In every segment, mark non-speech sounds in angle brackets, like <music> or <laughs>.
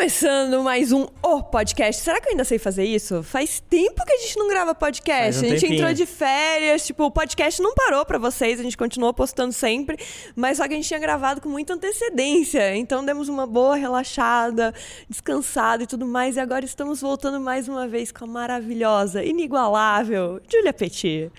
Começando mais um O Podcast. Será que eu ainda sei fazer isso? Faz tempo que a gente não grava podcast. Um a gente tempinho. entrou de férias, tipo, o podcast não parou pra vocês, a gente continuou postando sempre, mas só que a gente tinha gravado com muita antecedência. Então demos uma boa relaxada, descansada e tudo mais. E agora estamos voltando mais uma vez com a maravilhosa, inigualável Júlia Petit.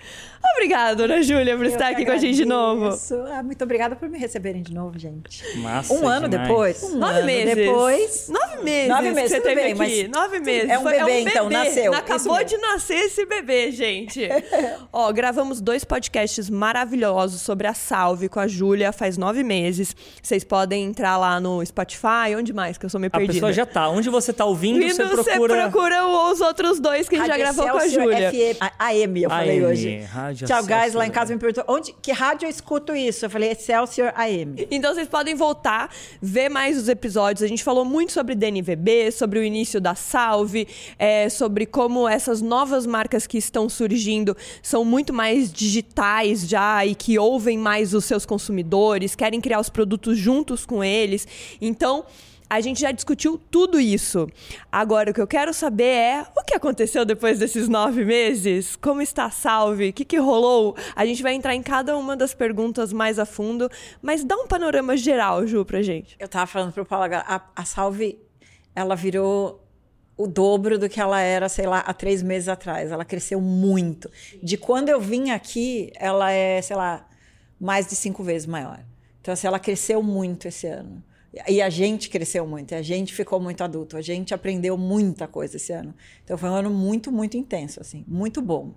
Obrigada, dona Júlia, por Eu estar aqui com a gente de novo. Ah, muito obrigada por me receberem de novo, gente. Massa um ano demais. depois. Um Nove ano meses. depois. Nove meses. Nove meses, você teve bem, aqui. Mas Nove meses. é um Foi- bebê, então, nasceu. Acabou de nascer esse bebê, gente. <laughs> Ó, gravamos dois podcasts maravilhosos sobre a Salve com a Júlia faz nove meses. Vocês podem entrar lá no Spotify, onde mais? Que eu sou meio A perdida. pessoa já tá. Onde você tá ouvindo, Vindo, você procura... procura os outros dois que a gente já gravou com a Júlia. FM, a AM, eu falei AM, hoje. Rádio Tchau, guys. Lá em casa me perguntou, onde, que rádio eu escuto isso? Eu falei, Excelsior AM. Então vocês podem voltar, ver mais os episódios. A gente falou muito sobre DNVB, sobre o início da Salve, é, sobre como essas novas marcas que estão surgindo são muito mais digitais já e que ouvem mais os seus consumidores, querem criar os produtos juntos com eles. Então. A gente já discutiu tudo isso. Agora, o que eu quero saber é o que aconteceu depois desses nove meses? Como está a salve? O que, que rolou? A gente vai entrar em cada uma das perguntas mais a fundo, mas dá um panorama geral, Ju, pra gente. Eu tava falando pro Paulo, agora, a, a Salve, ela virou o dobro do que ela era, sei lá, há três meses atrás. Ela cresceu muito. De quando eu vim aqui, ela é, sei lá, mais de cinco vezes maior. Então, assim, ela cresceu muito esse ano. E a gente cresceu muito, a gente ficou muito adulto, a gente aprendeu muita coisa esse ano. Então, foi um ano muito, muito intenso, assim, muito bom.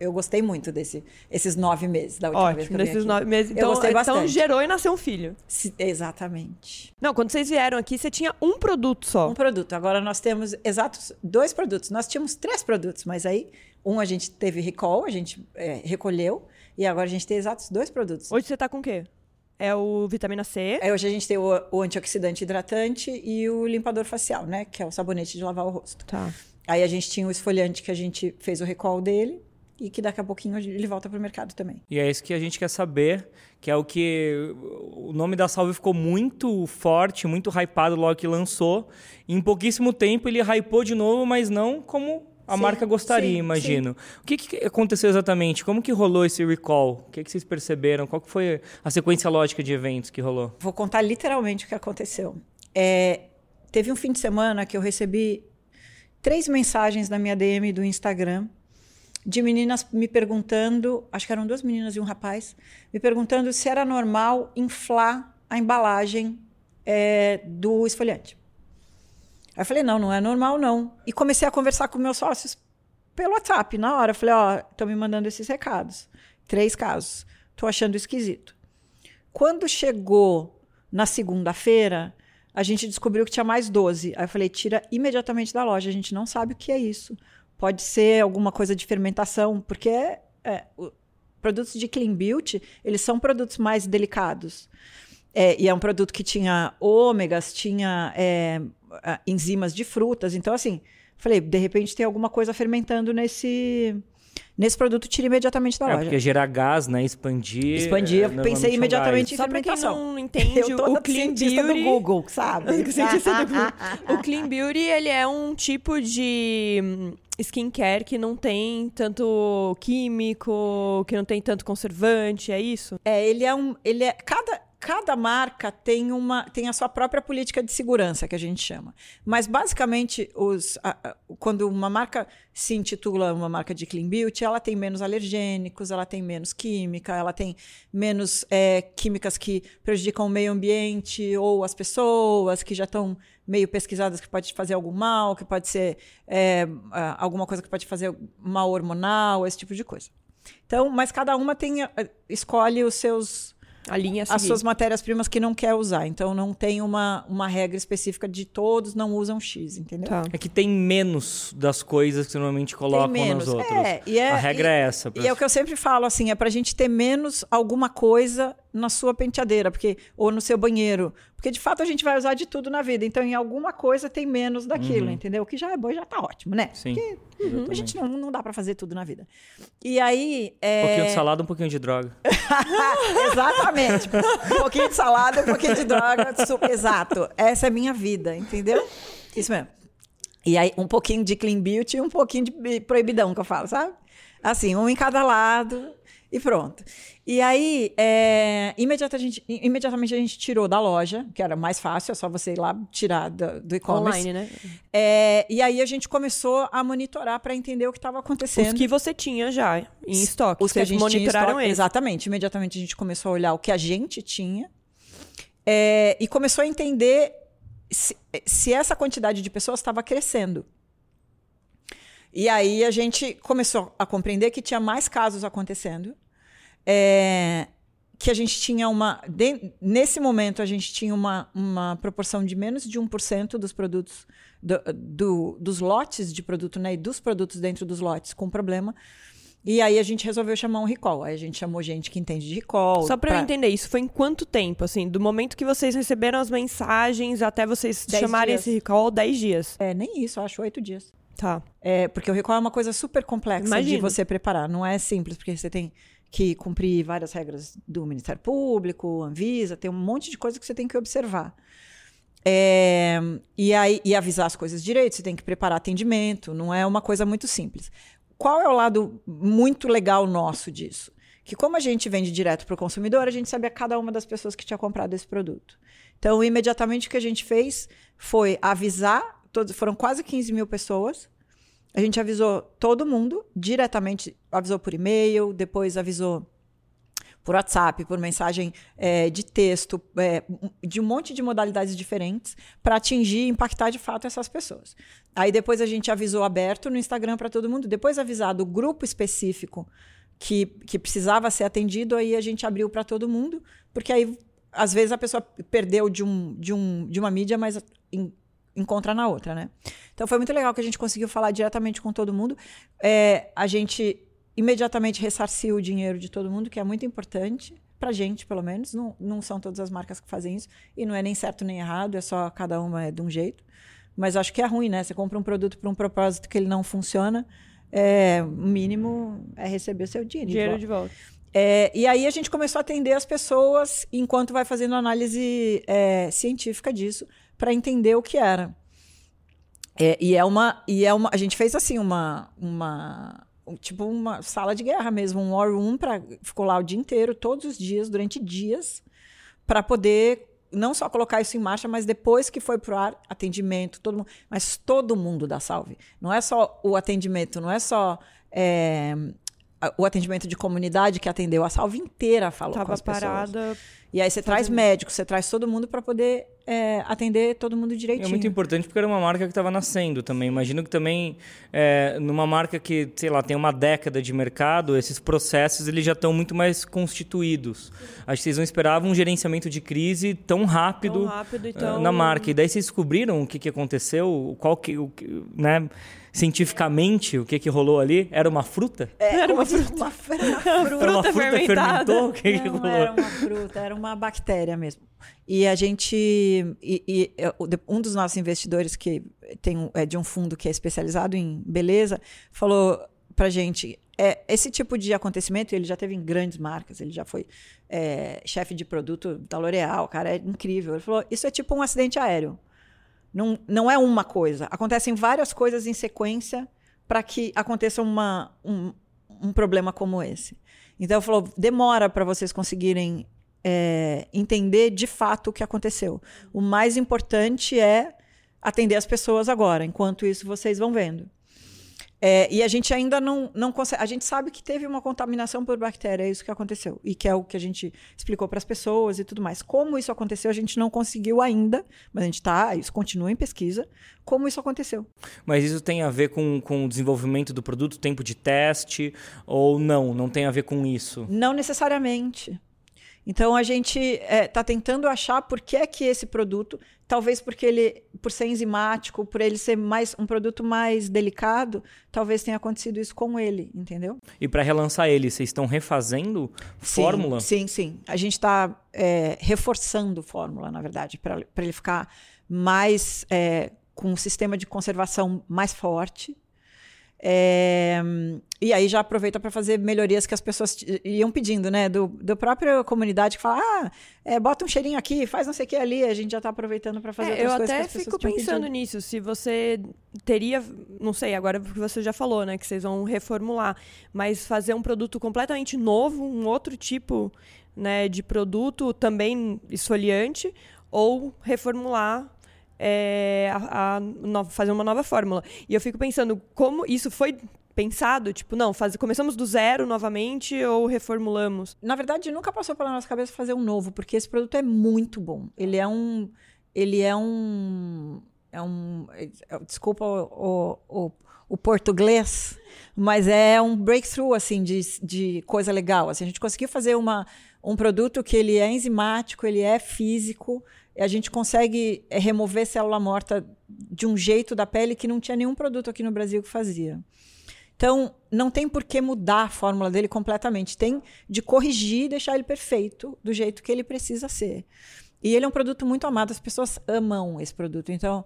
Eu gostei muito desse, esses nove meses da última vez que Ótimo, eu aqui. nove meses. Eu Então, gostei então bastante. gerou e nasceu um filho. Se- Exatamente. Não, quando vocês vieram aqui, você tinha um produto só. Um produto. Agora nós temos exatos dois produtos. Nós tínhamos três produtos, mas aí um a gente teve recall, a gente é, recolheu, e agora a gente tem exatos dois produtos. Hoje você tá com o quê? É o vitamina C. Aí hoje a gente tem o, o antioxidante hidratante e o limpador facial, né? Que é o sabonete de lavar o rosto. Tá. Aí a gente tinha o esfoliante que a gente fez o recall dele e que daqui a pouquinho ele volta pro mercado também. E é isso que a gente quer saber, que é o que... O nome da Salve ficou muito forte, muito hypado logo que lançou. Em pouquíssimo tempo ele hypou de novo, mas não como a Sim, marca gostaria, sim, imagino. O que, que aconteceu exatamente? Como que rolou esse recall? O que, que vocês perceberam? Qual que foi a sequência lógica de eventos que rolou? Vou contar literalmente o que aconteceu. É, teve um fim de semana que eu recebi três mensagens na minha DM do Instagram de meninas me perguntando, acho que eram duas meninas e um rapaz, me perguntando se era normal inflar a embalagem é, do esfoliante. Aí eu falei, não, não é normal não. E comecei a conversar com meus sócios pelo WhatsApp na hora. Eu falei, ó, estão me mandando esses recados. Três casos. Tô achando esquisito. Quando chegou na segunda-feira, a gente descobriu que tinha mais 12. Aí eu falei, tira imediatamente da loja. A gente não sabe o que é isso. Pode ser alguma coisa de fermentação, porque é, é, o- produtos de clean beauty, eles são produtos mais delicados. É, e é um produto que tinha ômegas, tinha é, ah, enzimas de frutas. Então, assim, falei, de repente tem alguma coisa fermentando nesse, nesse produto, tira imediatamente da É, loja. porque gerar gás, né? Expandir... Expandir, é, pensei imediatamente gás. em Só pra quem fermentação. não <laughs> entende, Eu tô o Clean Beauty... do Google, sabe? <laughs> Cientista do Google. O Clean Beauty, ele é um tipo de skincare que não tem tanto químico, que não tem tanto conservante, é isso? É, ele é um. Ele é. Cada, cada marca tem uma tem a sua própria política de segurança, que a gente chama. Mas basicamente, os, a- a- quando uma marca se intitula uma marca de clean beauty, ela tem menos alergênicos, ela tem menos química, ela tem menos é, químicas que prejudicam o meio ambiente ou as pessoas que já estão meio pesquisadas que pode fazer algum mal, que pode ser é, alguma coisa que pode fazer mal hormonal, esse tipo de coisa. Então, mas cada uma tem eh, escolhe os seus A linha as suas matérias-primas que não quer usar. Então não tem uma, uma regra específica de todos não usam X, entendeu? Tá. É que tem menos das coisas que normalmente colocam tem menos. nos outros. É, e é, a regra e, é essa. E é o que eu sempre falo, assim, é pra gente ter menos alguma coisa na sua penteadeira, porque ou no seu banheiro, porque de fato a gente vai usar de tudo na vida. Então, em alguma coisa tem menos daquilo, Uhum. entendeu? O que já é bom, já tá ótimo, né? Sim. Porque a exatamente. gente não, não dá pra fazer tudo na vida. E aí, Um é... pouquinho de salada, um pouquinho de droga. <laughs> Exatamente. Um pouquinho de salada, um pouquinho de droga. su- Exato. Essa é a minha vida, entendeu? Isso mesmo. E aí, um pouquinho de clean beauty e um pouquinho de bi- proibidão, que eu falo, sabe? Assim, um em cada lado e pronto. E aí, é, imediatamente, imediatamente a gente tirou da loja, que era mais fácil, é só você ir lá tirar do, do e-commerce. Online, né? É, e aí a gente começou a monitorar para entender o que estava acontecendo. Os que você tinha já em estoque. Os que a Vocês gente tinha monitoraram estoque, eles. Exatamente. Imediatamente a gente começou a olhar o que a gente tinha é, e começou a entender se, se essa quantidade de pessoas estava crescendo. E aí a gente começou a compreender que tinha mais casos acontecendo, é, que a gente tinha uma. de- nesse momento, a gente tinha uma, uma proporção de menos de 1% dos produtos, do, do- dos lotes de produto, né? E dos produtos dentro dos lotes com problema. E aí a gente resolveu chamar um recall. Aí a gente chamou gente que entende de recall. Só pra eu entender, isso foi em quanto tempo? Assim, do momento que vocês receberam as mensagens até vocês Dez chamarem dias. esse recall, 10 dias. É, nem isso, acho oito dias. Tá. É, porque o recall é uma coisa super complexa de você preparar. Não é simples, porque você tem que cumprir várias regras do Ministério Público, Anvisa, tem um monte de coisa que você tem que observar. É, e, aí, e avisar as coisas direito, você tem que preparar atendimento, não é uma coisa muito simples. Qual é o lado muito legal nosso disso? Que como a gente vende direto para o consumidor, a gente sabia cada uma das pessoas que tinha comprado esse produto. Então, imediatamente o que a gente fez foi avisar, todos, foram quase 15 mil pessoas, a gente avisou todo mundo diretamente, avisou por e-mail, depois avisou por WhatsApp, por mensagem eh, de texto, eh, de um monte de modalidades diferentes, para atingir e impactar de fato essas pessoas. Aí depois a gente avisou aberto no Instagram para todo mundo, depois avisado o grupo específico que, que precisava ser atendido, aí a gente abriu para todo mundo, porque aí às vezes a pessoa perdeu de, um, de, um, de uma mídia, mas em- encontra na outra, né? Então foi muito legal que a gente conseguiu falar diretamente com todo mundo. É, a gente imediatamente ressarciu o dinheiro de todo mundo, que é muito importante pra gente, pelo menos. Não, não são todas as marcas que fazem isso e não é nem certo nem errado, é só cada uma é de um jeito. Mas acho que é ruim, né? Você compra um produto para um propósito que ele não funciona, é, o mínimo é receber seu dinheiro. de Dinheiro volta. de volta. É, e aí a gente começou a atender as pessoas enquanto vai fazendo análise é, científica disso para entender o que era. É, e é uma e é uma a gente fez assim uma uma um- tipo uma sala de guerra mesmo, um war room para ficou lá o dia inteiro, todos os dias, durante dias, para poder não só colocar isso em marcha, mas depois que foi pro ar, atendimento, todo mundo, mas todo mundo da Salve. Não é só o atendimento, não é só é, o atendimento de comunidade que atendeu, a Salve inteira falou com Tava as pessoas. parada. E aí você traz médicos, você traz todo mundo para poder é, atender todo mundo É direitinho. muito importante porque era uma marca que estava nascendo também. Imagino que também, é, numa marca que, sei lá, tem uma década de mercado, esses processos eles já estão muito mais constituídos. Acho que vocês não esperavam um gerenciamento de crise tão rápido, Tão rápido tão- na marca. E daí vocês descobriram o que, que aconteceu, qual que, o, que- né, cientificamente, o que, que rolou ali? Era uma fruta? Era uma fruta. Uma, era uma fruta. Era uma Fruta fermentada. fermentou? O que, que Não rolou? era uma fruta, era uma bactéria mesmo. E a gente. E, e, é, um dos nossos investidores, que tem é de um fundo que é especializado em beleza, falou pra gente. É, esse tipo de acontecimento, ele já teve em grandes marcas, ele já foi é, chefe de produto da L'Oréal, cara, é incrível. Ele falou: isso é tipo um acidente aéreo. Não, não é uma coisa. Acontecem várias coisas em sequência para que aconteça uma, um, um problema como esse. Então, falou: demora para vocês conseguirem é, entender de fato o que aconteceu. O mais importante é atender as pessoas agora, enquanto isso vocês vão vendo. É, e a gente ainda não, não consegue. A gente sabe que teve uma contaminação por bactéria, é isso que aconteceu. E que é o que a gente explicou para as pessoas e tudo mais. Como isso aconteceu, a gente não conseguiu ainda, mas a gente está, isso continua em pesquisa, como isso aconteceu. Mas isso tem a ver com, com o desenvolvimento do produto, tempo de teste, ou não? Não tem a ver com isso? Não necessariamente. Então a gente está tentando achar por que é que esse produto talvez porque ele, por ser enzimático, por ele ser mais um produto mais delicado, talvez tenha acontecido isso com ele, entendeu? E para relançar ele, vocês estão refazendo sim, fórmula? Sim, sim. A gente está é, reforçando fórmula, na verdade, para ele ficar mais é, com um sistema de conservação mais forte é, e aí já aproveita para fazer melhorias que as pessoas iam pedindo, né? Do, do própria comunidade que fala, ah, é, bota um cheirinho aqui, faz não sei o que ali, a gente já está aproveitando para fazer é, outras eu coisas. Eu até fico pensando pedido. nisso, se você teria, não sei, agora porque você já falou, né? Que vocês vão reformular, mas fazer um produto completamente novo, um outro tipo né, de produto também esfoliante, ou reformular é, a, a no, fazer uma nova fórmula. E eu fico pensando como isso foi pensado? Tipo, não, faz, começamos do zero novamente ou reformulamos? Na verdade, nunca passou pela nossa cabeça fazer um novo, porque esse produto é muito bom. Ele é um. Ele é um. É um. É, desculpa o, o, o português, mas é um breakthrough, assim, de, de coisa legal. Assim, a gente conseguiu fazer uma, um produto que ele é enzimático, ele é físico, a gente consegue é, remover célula morta de um jeito da pele que não tinha nenhum produto aqui no Brasil que fazia. Então, não tem por que mudar a fórmula dele completamente. Tem de corrigir e deixar ele perfeito, do jeito que ele precisa ser. E ele é um produto muito amado, as pessoas amam esse produto. Então,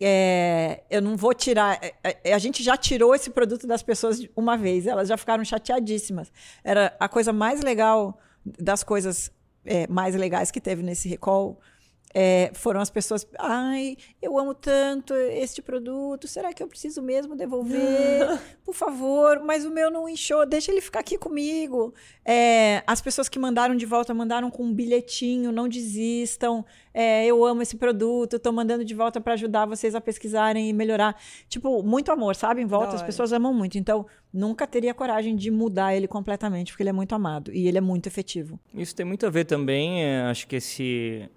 é, eu não vou tirar. É, a gente já tirou esse produto das pessoas uma vez, elas já ficaram chateadíssimas. Era a coisa mais legal das coisas é, mais legais que teve nesse recall é, foram as pessoas, ai, eu amo tanto este produto, será que eu preciso mesmo devolver? <laughs> Por favor, mas o meu não inchou, deixa ele ficar aqui comigo. É, as pessoas que mandaram de volta mandaram com um bilhetinho, não desistam. É, eu amo esse produto, estou mandando de volta para ajudar vocês a pesquisarem e melhorar. Tipo, muito amor, sabe? Em volta, as pessoas amam muito. Então, nunca teria coragem de mudar ele completamente, porque ele é muito amado e ele é muito efetivo. Isso tem muito a ver também, é, acho que esse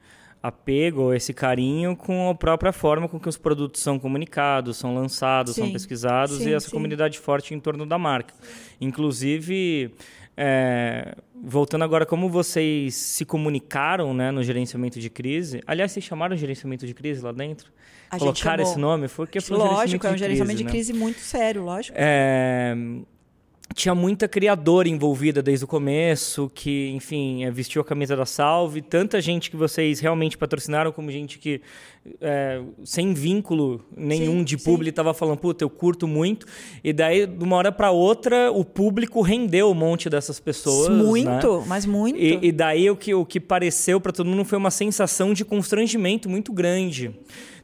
apego, esse carinho com a própria forma com que os produtos são comunicados, são lançados, sim, são pesquisados sim, e essa sim. comunidade forte em torno da marca. Inclusive, é, voltando agora, como vocês se comunicaram né, no gerenciamento de crise? Aliás, vocês chamaram de gerenciamento de crise lá dentro? A Colocaram esse nome? Porque foi lógico, um é um gerenciamento de crise, né? muito sério, lógico. É, tinha muita criadora envolvida desde o começo, que, enfim, é, vestiu a camisa da Salve. Tanta gente que vocês realmente patrocinaram, como gente que, é, sem vínculo nenhum sim, de público, estava falando, puta, eu curto muito. E daí, de uma hora para outra, o público rendeu um monte dessas pessoas. Muito, né? mas muito. E, e, daí, o que, o que pareceu para todo mundo foi uma sensação de constrangimento muito grande.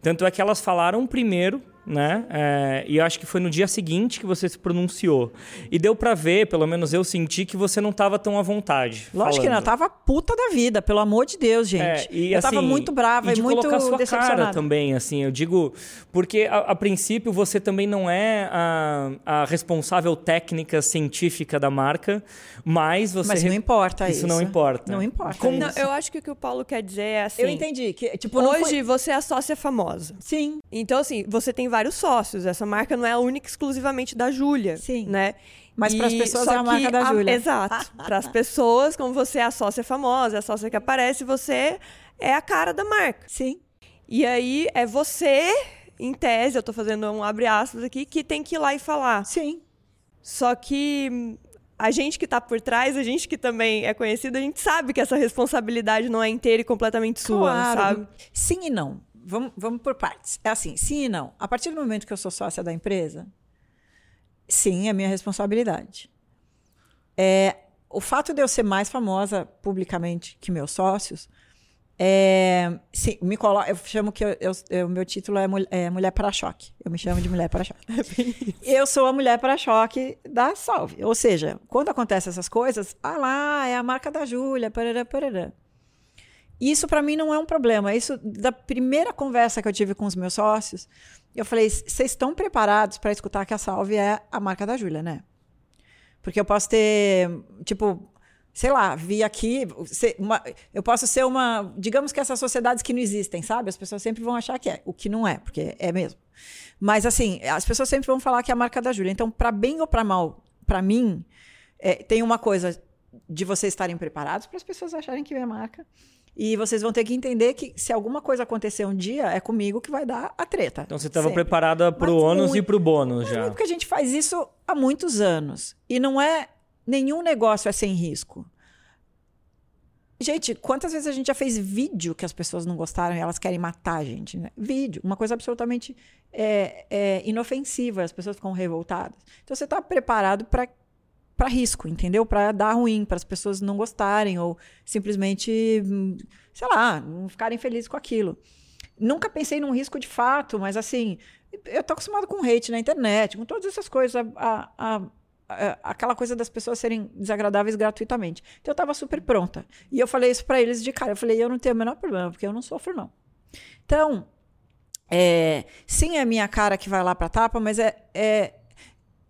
Tanto é que elas falaram primeiro né? É, e eu acho que foi no dia seguinte que você se pronunciou. E deu para ver, pelo menos eu senti que você não estava tão à vontade. Lógico falando. que não, eu tava puta da vida, pelo amor de Deus, gente. É, e, eu assim, tava muito brava e, de e muito colocar sua cara também, assim, eu digo, porque a, a princípio você também não é a, a, responsável técnica científica da marca, mas você Mas não importa isso. Isso não importa. Não importa. Como, não, eu acho que o que o Paulo quer dizer é assim. Eu entendi que tipo hoje foi... você é a sócia famosa. Sim. Então assim, você tem vários sócios. Essa marca não é a única exclusivamente da Júlia. Sim. Né? Mas para as pessoas é a marca da Júlia. Exato. <laughs> para as pessoas, como você é a sócia famosa, é a sócia que aparece, você é a cara da marca. Sim. E aí é você, em tese, eu estou fazendo um abre aspas aqui, que tem que ir lá e falar. Sim. Só que a gente que está por trás, a gente que também é conhecido, a gente sabe que essa responsabilidade não é inteira e completamente sua, claro. sabe? Sim e não vamos, vamos por partes. É assim, sim e não. A partir do momento que eu sou sócia da empresa, sim, é minha responsabilidade. É, o fato de eu ser mais famosa publicamente que meus sócios, é, sim, me colo, eu chamo que o meu título é, é Mulher para-choque. Eu me chamo de Mulher para-choque. <laughs> É eu sou a Mulher para-choque da Salve. Ou seja, quando acontecem essas coisas, ah lá, é a marca da Júlia, parará, parará. Isso para mim não é um problema. Isso da primeira conversa que eu tive com os meus sócios, eu falei: vocês estão preparados para escutar que a Salve é a marca da Júlia, né? Porque eu posso ter, tipo, sei lá, vi aqui, uma, eu posso ser uma, digamos que essas sociedades que não existem, sabe? As pessoas sempre vão achar que é, o que não é, porque é mesmo. Mas assim, as pessoas sempre vão falar que é a marca da Júlia. Então, para bem ou para mal, para mim, é, tem uma coisa de vocês estarem preparados para as pessoas acharem que é a marca E vocês vão ter que entender que se alguma coisa acontecer um dia, é comigo que vai dar a treta. Então você estava preparada para o ônus muito- e para o bônus já. porque a gente faz isso há muitos anos. E não é. Nenhum negócio é sem risco. Gente, quantas vezes a gente já fez vídeo que as pessoas não gostaram e elas querem matar a gente? Né? Vídeo, uma coisa absolutamente é, é, inofensiva, as pessoas ficam revoltadas. Então você está preparado para para risco, entendeu? Para dar ruim, para as pessoas não gostarem ou simplesmente, sei lá, não ficarem felizes com aquilo. Nunca pensei num risco de fato, mas assim, eu tô acostumado com hate na internet, com todas essas coisas, a- a- a- aquela coisa das pessoas serem desagradáveis gratuitamente. Então eu estava super pronta. E eu falei isso para eles de cara, eu falei, eu não tenho o menor problema, porque eu não sofro não. Então, é, sim, é a minha cara que vai lá para tapa, mas é, é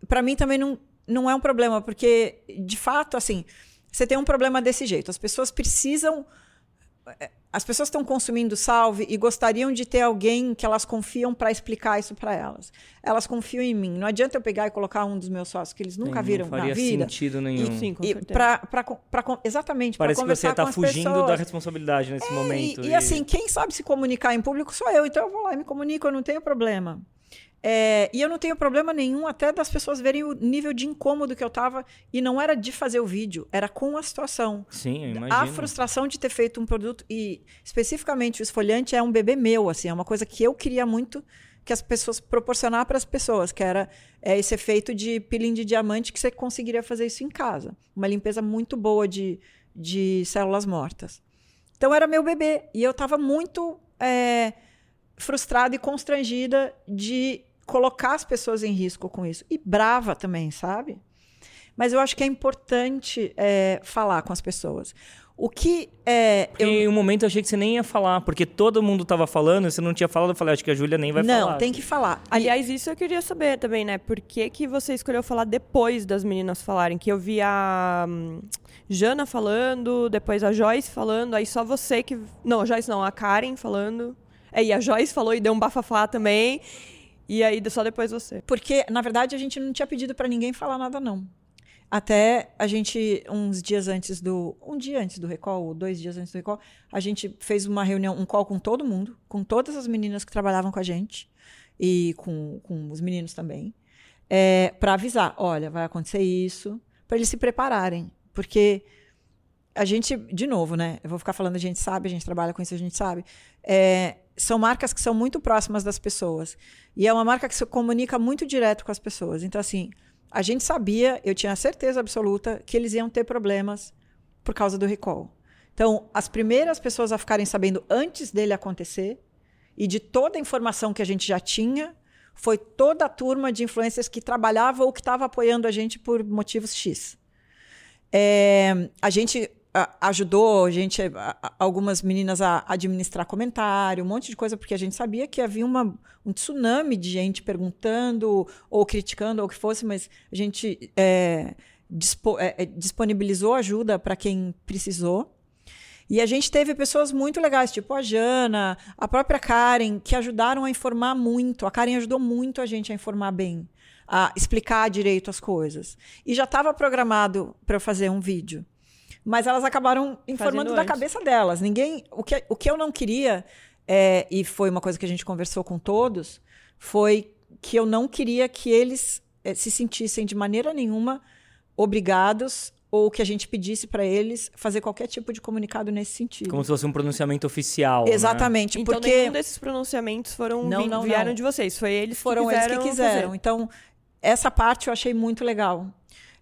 para mim também não, não é um problema, porque de fato, assim, você tem um problema desse jeito. As pessoas precisam. é, As pessoas estão consumindo salve e gostariam de ter alguém que elas confiam para explicar isso para elas. Elas confiam em mim. Não adianta eu pegar e colocar um dos meus sócios que eles nunca Não viram faria na vida. sentido nenhum. Sim, com E pra, pra, pra, pra- exatamente, para Parece que você conversar está com as fugindo pessoas. da responsabilidade nesse É, momento. E, e assim, quem sabe se comunicar em público sou eu, então eu vou lá e me comunico, eu não tenho problema. É, e eu não tenho problema nenhum até das pessoas verem o nível de incômodo que eu tava. E não era de fazer o vídeo, era com a situação. Sim, eu imagino. A frustração de ter feito um produto, e especificamente o esfoliante é um bebê meu, assim, é uma coisa que eu queria muito que as pessoas proporcionar para as pessoas, que era é, esse efeito de peeling de diamante que você conseguiria fazer isso em casa. Uma limpeza muito boa de, de células mortas. Então era meu bebê. E eu estava muito é, frustrada e constrangida de colocar as pessoas em risco com isso. E brava também, sabe? Mas eu acho que é importante é, falar com as pessoas. O que é. Porque eu- em um momento eu achei que você nem ia falar, porque todo mundo tava falando, e você não tinha falado, eu falei, acho que a Júlia nem vai não, falar. tem que falar. Aliás, isso eu queria saber também, né? Por que, que você escolheu falar depois das meninas falarem? Que eu vi a hum, Jana falando, depois a Joyce falando, aí só você que. Não, a Joyce não, a Karen falando. É, e a Joyce falou e deu um bafafá também. E aí só depois você. Porque, na verdade, a gente não tinha pedido para ninguém falar nada, não. Até a gente, uns dias antes do. Um dia antes do recall, ou dois dias antes do recall, a gente fez uma reunião, um call com todo mundo, com todas as meninas que trabalhavam com a gente, e com, com os meninos também, para avisar: olha, vai acontecer isso, para eles se prepararem. Porque a gente, de novo, né? Eu vou ficar falando, a gente sabe, a gente trabalha com isso, a gente sabe. É, são marcas que são muito próximas das pessoas. E é uma marca que se comunica muito direto com as pessoas. Então, assim, a gente sabia, eu tinha certeza absoluta, que eles iam ter problemas por causa do recall. Então, as primeiras pessoas a ficarem sabendo antes dele acontecer e de toda a informação que a gente já tinha foi toda a turma de influencers que trabalhava ou que estava apoiando a gente por motivos X. É, a gente ajudou a gente, algumas meninas a administrar comentário, um monte de coisa, porque a gente sabia que havia uma, um tsunami de gente perguntando ou criticando ou o que fosse, mas a gente é, dispo- é, é, disponibilizou ajuda para quem precisou. E a gente teve pessoas muito legais, tipo a Jana, a própria Karen, que ajudaram a informar muito. A Karen ajudou muito a gente a informar bem, a explicar direito as coisas. E já estava programado para fazer um vídeo. Mas elas acabaram informando Fazendo da antes. cabeça delas. Ninguém. O que, o que eu não queria, é, e foi uma coisa que a gente conversou com todos, foi que eu não queria que eles eh, se sentissem de maneira nenhuma obrigados ou que a gente pedisse para eles fazer qualquer tipo de comunicado nesse sentido. Como se fosse um pronunciamento oficial. né? Exatamente, Então porque nenhum desses pronunciamentos foram Não, vim- não, vieram não. de vocês. Foi eles foram que eles que quiseram. fazer. Então, essa parte eu achei muito legal.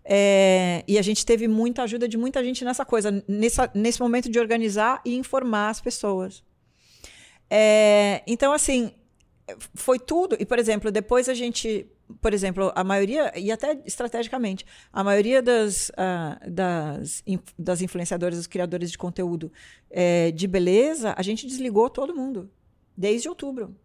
É, e a gente teve muita ajuda de muita gente nessa coisa, nessa, nesse momento de organizar e informar as pessoas. É, então, assim, foi tudo. E, por exemplo, depois a gente, por exemplo, a maioria, e até estrategicamente, a maioria das, ah, das, das influenciadoras, dos criadores de conteúdo é, de beleza, a gente desligou todo mundo, desde outubro.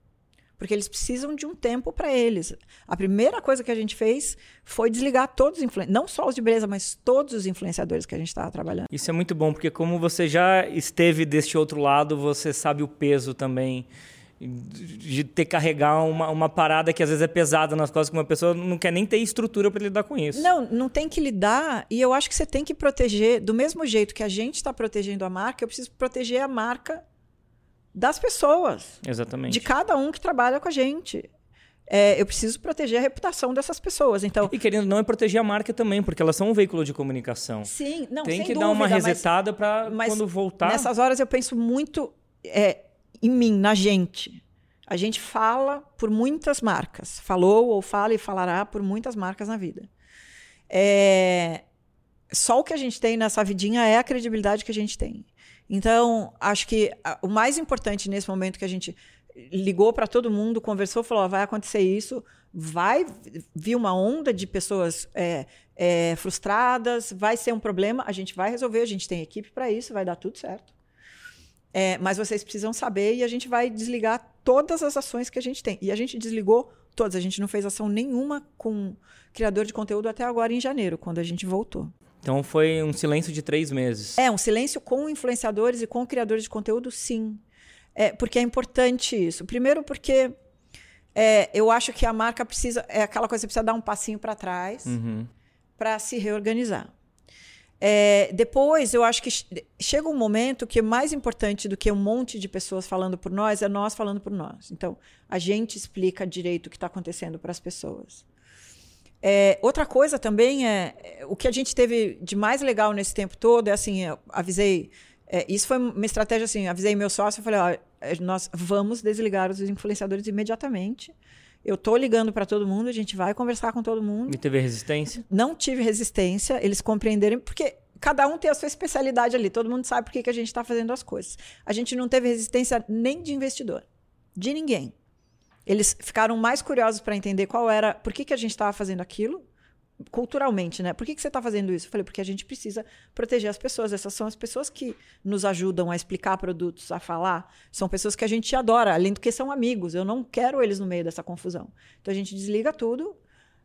Porque eles precisam de um tempo para eles. A primeira coisa que a gente fez foi desligar todos os influenciadores, não só os de beleza, mas todos os influenciadores que a gente estava trabalhando. Isso é muito bom, porque como você já esteve deste outro lado, você sabe o peso também de ter que carregar uma, uma parada que às vezes é pesada nas costas que uma pessoa não quer nem ter estrutura para lidar com isso. Não, não tem que lidar. E eu acho que você tem que proteger, do mesmo jeito que a gente está protegendo a marca, eu preciso proteger a marca das pessoas. Exatamente. De cada um que trabalha com a gente. É, eu preciso proteger a reputação dessas pessoas. Então, e querendo não é proteger a marca também, porque elas são um veículo de comunicação. Sim, não, Tem que dúvida, dar uma resetada para quando voltar. Nessas horas eu penso muito é, em mim, na gente. A gente fala por muitas marcas. Falou ou fala e falará por muitas marcas na vida. É... Só o que a gente tem nessa vidinha é a credibilidade que a gente tem. Então, acho que o mais importante nesse momento que a gente ligou para todo mundo, conversou, falou: vai acontecer isso, vai vir uma onda de pessoas é, é, frustradas, vai ser um problema, a gente vai resolver, a gente tem equipe para isso, vai dar tudo certo. É, mas vocês precisam saber e a gente vai desligar todas as ações que a gente tem. E a gente desligou todas, a gente não fez ação nenhuma com criador de conteúdo até agora em janeiro, quando a gente voltou. Então foi um silêncio de três meses. É, um silêncio com influenciadores e com criadores de conteúdo, sim. É, porque é importante isso. Primeiro, porque é, eu acho que a marca precisa. É aquela coisa que precisa dar um passinho para trás uhum. para se reorganizar. É, depois, eu acho que chega um momento que mais importante do que um monte de pessoas falando por nós é nós falando por nós. Então, a gente explica direito o que está acontecendo para as pessoas. É, outra coisa também é, é o que a gente teve de mais legal nesse tempo todo é assim, eu avisei, é, isso foi uma estratégia assim, avisei meu sócio, eu falei, ó, é, nós vamos desligar os influenciadores imediatamente. Eu estou ligando para todo mundo, a gente vai conversar com todo mundo. E teve resistência? Não tive resistência, eles compreenderam, porque cada um tem a sua especialidade ali, todo mundo sabe por que, que a gente está fazendo as coisas. A gente não teve resistência nem de investidor, de ninguém. Eles ficaram mais curiosos para entender qual era, por que, que a gente estava fazendo aquilo, culturalmente, né? Por que, que você está fazendo isso? Eu falei, porque a gente precisa proteger as pessoas. Essas são as pessoas que nos ajudam a explicar produtos, a falar. São pessoas que a gente adora, além do que são amigos. Eu não quero eles no meio dessa confusão. Então a gente desliga tudo,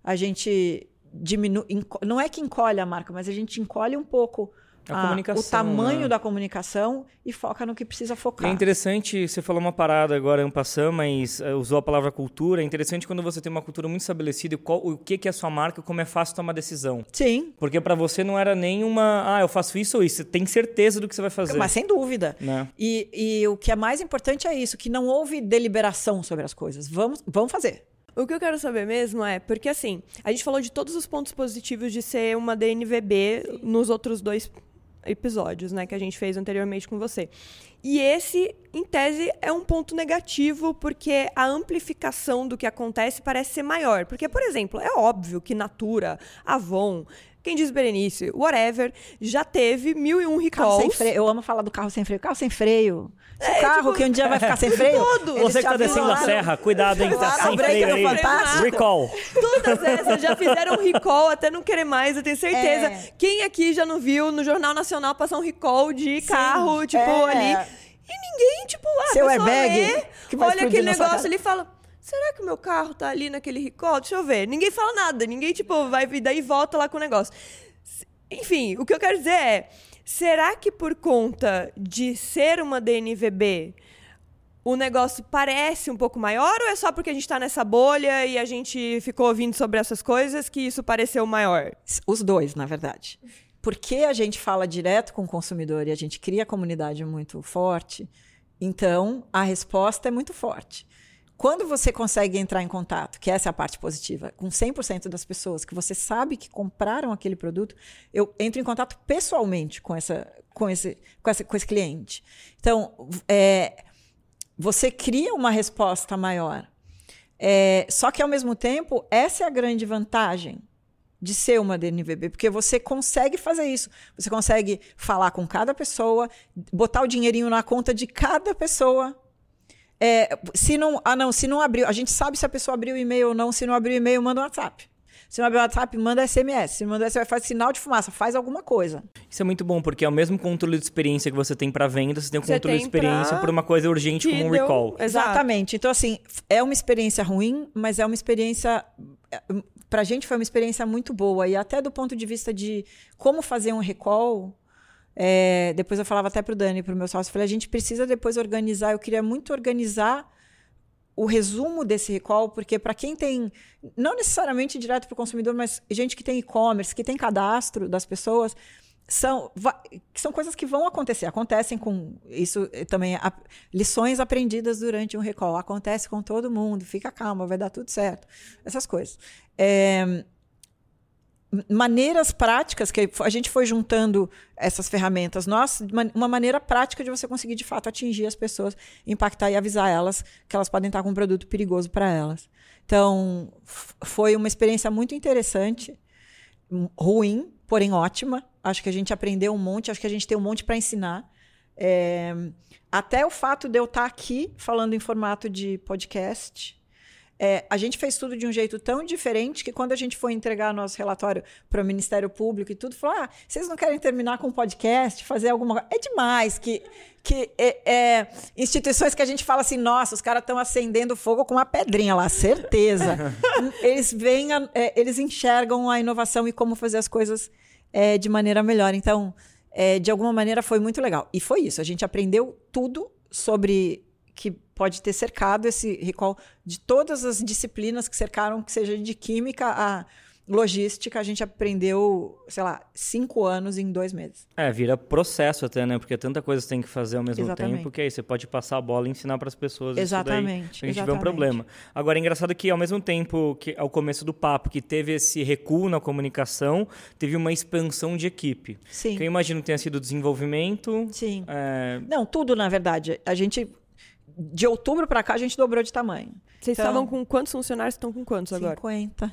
a gente diminui. Não é que encolhe a marca, mas a gente encolhe um pouco a, o tamanho né? da comunicação e foca no que precisa focar. É interessante, você falou uma parada agora, Ampassam, mas uh, usou a palavra cultura. É interessante quando você tem uma cultura muito estabelecida, qual, o que, que é a sua marca, como é fácil tomar decisão. Sim. Porque para você não era nenhuma, ah, eu faço isso ou isso. Você tem certeza do que você vai fazer. Mas sem dúvida. Né? E, e o que é mais importante é isso, que não houve deliberação sobre as coisas. Vamos, vamos fazer. O que eu quero saber mesmo é, porque assim, a gente falou de todos os pontos positivos de ser uma DNVB Sim. nos outros dois episódios, né, que a gente fez anteriormente com você. E esse, em tese, é um ponto negativo, porque a amplificação do que acontece parece ser maior. Porque, por exemplo, é óbvio que Natura, Avon, quem diz Berenice, whatever, já teve mil e um recalls. Eu amo falar do carro sem freio. Carro sem freio. É, carro tipo, que um dia vai ficar sem <laughs> freio. Todo. Você que tá descendo a serra, cuidado, hein? Tá sem freio aí. Recall. Todas essas já fizeram recall até não querer mais, eu tenho certeza. É. Quem aqui já não viu no Jornal Nacional passar um recall de Sim. carro, tipo, é. ali. E ninguém, tipo, ah, Seu airbag, lê, olha aquele negócio ali e fala será que o meu carro tá ali naquele recall? Deixa eu ver. Ninguém fala nada, ninguém, tipo, vai daí volta lá com o negócio. Enfim, o que eu quero dizer é, será que por conta de ser uma DNVB, o negócio parece um pouco maior ou é só porque a gente está nessa bolha e a gente ficou ouvindo sobre essas coisas que isso pareceu maior? Os dois, na verdade. Porque a gente fala direto com o consumidor e a gente cria comunidade muito forte, então a resposta é muito forte. Quando você consegue entrar em contato, que essa é a parte positiva, com 100% das pessoas que você sabe que compraram aquele produto, eu entro em contato pessoalmente com, essa, com, esse, com, essa, com esse cliente. Então, é, você cria uma resposta maior. É, só que, ao mesmo tempo, essa é a grande vantagem de ser uma DNVB, porque você consegue fazer isso. Você consegue falar com cada pessoa, botar o dinheirinho na conta de cada pessoa é, se não, ah, não, se não abriu, a gente sabe se a pessoa abriu o e-mail ou não. Se não abriu o e-mail, manda um WhatsApp. Se não abriu o WhatsApp, manda SMS. Se não manda SMS, faz sinal de fumaça, faz alguma coisa. Isso é muito bom, porque é o mesmo controle de experiência que você tem para venda, você tem o um controle de experiência pra... por uma coisa urgente como um recall. Exatamente. Então, assim, é uma experiência ruim, mas é uma experiência. Pra gente foi uma experiência muito boa. E até do ponto de vista de como fazer um recall, é, depois eu falava até para o Dani, para o meu sócio, falei, a gente precisa depois organizar, eu queria muito organizar o resumo desse recall, porque para quem tem, não necessariamente direto para o consumidor, mas gente que tem e-commerce, que tem cadastro das pessoas, são, são coisas que vão acontecer. Acontecem com isso eh, também. A, lições aprendidas durante um recall. Acontece com todo mundo. Fica calma, vai dar tudo certo. Essas coisas. É, maneiras práticas que a gente foi juntando essas ferramentas nós uma maneira prática de você conseguir de fato atingir as pessoas impactar e avisar elas que elas podem estar com um produto perigoso para elas. Então foi uma experiência muito interessante ruim porém ótima. Acho que a gente aprendeu um monte acho que a gente tem um monte para ensinar. É, até o fato de eu estar aqui falando em formato de podcast é, a gente fez tudo de um jeito tão diferente que quando a gente foi entregar nosso relatório para o Ministério Público e tudo, falou: ah, vocês não querem terminar com um podcast, fazer alguma coisa? É demais que, que é, é, instituições que a gente fala assim, nossa, os caras estão acendendo fogo com uma pedrinha lá, certeza. <laughs> eles veem, a, é, eles enxergam a inovação e como fazer as coisas é, de maneira melhor. Então, é, de alguma maneira foi muito legal. E foi isso, a gente aprendeu tudo sobre que pode ter cercado esse recall de todas as disciplinas que cercaram, que seja de química a logística, a gente aprendeu, sei lá, cinco anos em dois meses. É, vira processo até, né? Porque tanta coisa você tem que fazer ao mesmo exatamente. tempo que aí você pode passar a bola e ensinar para as pessoas. Exatamente. Isso daí, a gente vê um problema. Agora, é engraçado que ao mesmo tempo que ao começo do papo que teve esse recuo na comunicação, teve uma expansão de equipe. Sim. Que eu imagino que tenha sido desenvolvimento. Sim. É... Não, tudo, na verdade. A gente de outubro para cá a gente dobrou de tamanho. Vocês então, estavam com quantos funcionários? Estão com quantos agora? 50.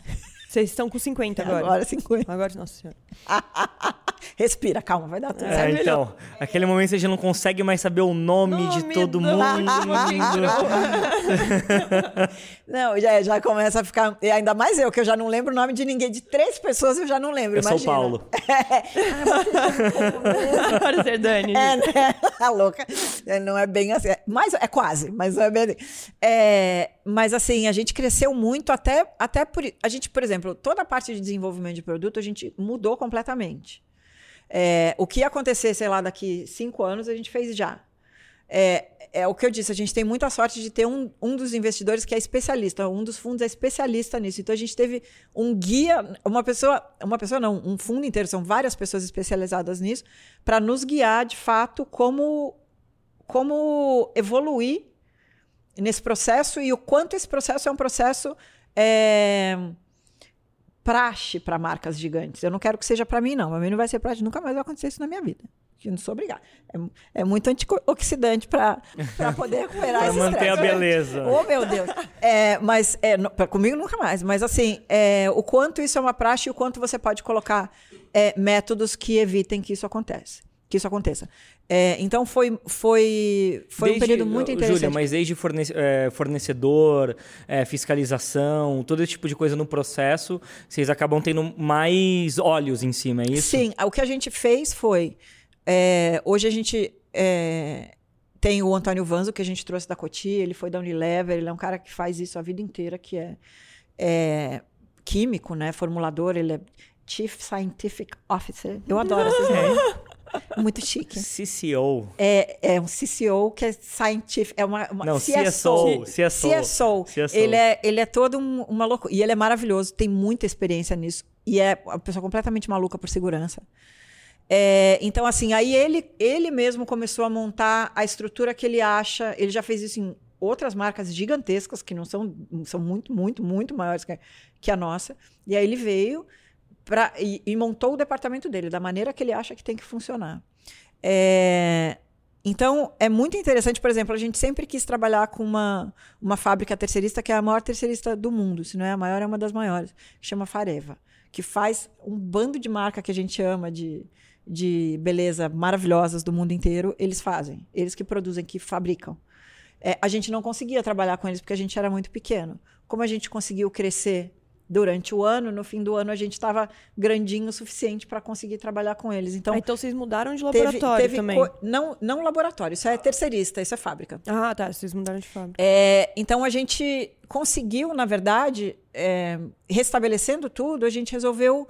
Vocês estão com 50 agora? Agora 50. Agora, nossa senhora. <laughs> Respira, calma, vai dar tudo é, certo. Então, aquele momento você já não consegue mais saber o nome, nome de todo mundo. <laughs> não, já, já começa a ficar. E ainda mais eu, que eu já não lembro o nome de ninguém. De três pessoas eu já não lembro. Eu imagina. sou Paulo. <laughs> Agora ser Dani. É, né? A louca. É, não é bem assim. É, mas é quase, mas não é bem assim. É, mas assim, a gente cresceu muito até, até por. A gente, por exemplo, toda a parte de desenvolvimento de produto a gente mudou completamente. É, o que ia acontecer, sei lá, daqui cinco anos, a gente fez já. É, é o que eu disse, a gente tem muita sorte de ter um, um dos investidores que é especialista, um dos fundos é especialista nisso. Então a gente teve um guia, uma pessoa, uma pessoa não, um fundo inteiro, são várias pessoas especializadas nisso, para nos guiar de fato como, como evoluir nesse processo e o quanto esse processo é um processo. É, praxe para marcas gigantes. Eu não quero que seja para mim, não. Para mim não vai ser praxe, nunca mais vai acontecer isso na minha vida. Eu não sou obrigada. É, é muito antioxidante para poder recuperar <laughs> esse manter estresse. a beleza. Oh, meu Deus. É, mas é, pra, comigo nunca mais. Mas assim, é, o quanto isso é uma praxe e o quanto você pode colocar é, métodos que evitem que isso aconteça que isso aconteça. É, então foi, foi, foi desde, um período muito interessante. Júlia, mas desde fornece, é, fornecedor, é, fiscalização, todo esse tipo de coisa no processo, vocês acabam tendo mais olhos em cima, é isso? Sim, o que a gente fez foi. É, hoje a gente é, tem o Antônio Vanzo, que a gente trouxe da Coti, ele foi da Unilever, ele é um cara que faz isso a vida inteira, que é, é químico, né? Formulador, ele é Chief Scientific Officer. Eu adoro esses <laughs> nomes. Muito chique. CCO. É, é um CCO que é scientific, é uma, uma Não, CSO. CSO. CSO. CSO. Ele é, ele é todo um, uma loucura. E ele é maravilhoso, tem muita experiência nisso. E é uma pessoa completamente maluca por segurança. É, então, assim, aí ele, ele mesmo começou a montar a estrutura que ele acha. Ele já fez isso em outras marcas gigantescas, que não são, são muito, muito, muito maiores que, que a nossa. E aí ele veio pra, e, e, montou o departamento dele da maneira que ele acha que tem que funcionar. É, então, é muito interessante, por exemplo, a gente sempre quis trabalhar com uma, uma fábrica terceirista que é a maior terceirista do mundo, se não é a maior, é uma das maiores, que chama Fareva, que faz um bando de marca que a gente ama de, de beleza maravilhosas do mundo inteiro, eles fazem. Eles que produzem, que fabricam. É, a gente não conseguia trabalhar com eles porque a gente era muito pequeno. Como a gente conseguiu crescer durante o ano, no fim do ano a gente estava grandinho o suficiente para conseguir trabalhar com eles. Então, ah, então vocês mudaram de laboratório teve, teve também? Não, não laboratório, isso é terceirista, isso é fábrica. Ah, tá, vocês mudaram de fábrica. É, então a gente conseguiu, na verdade, é, restabelecendo tudo, a gente resolveu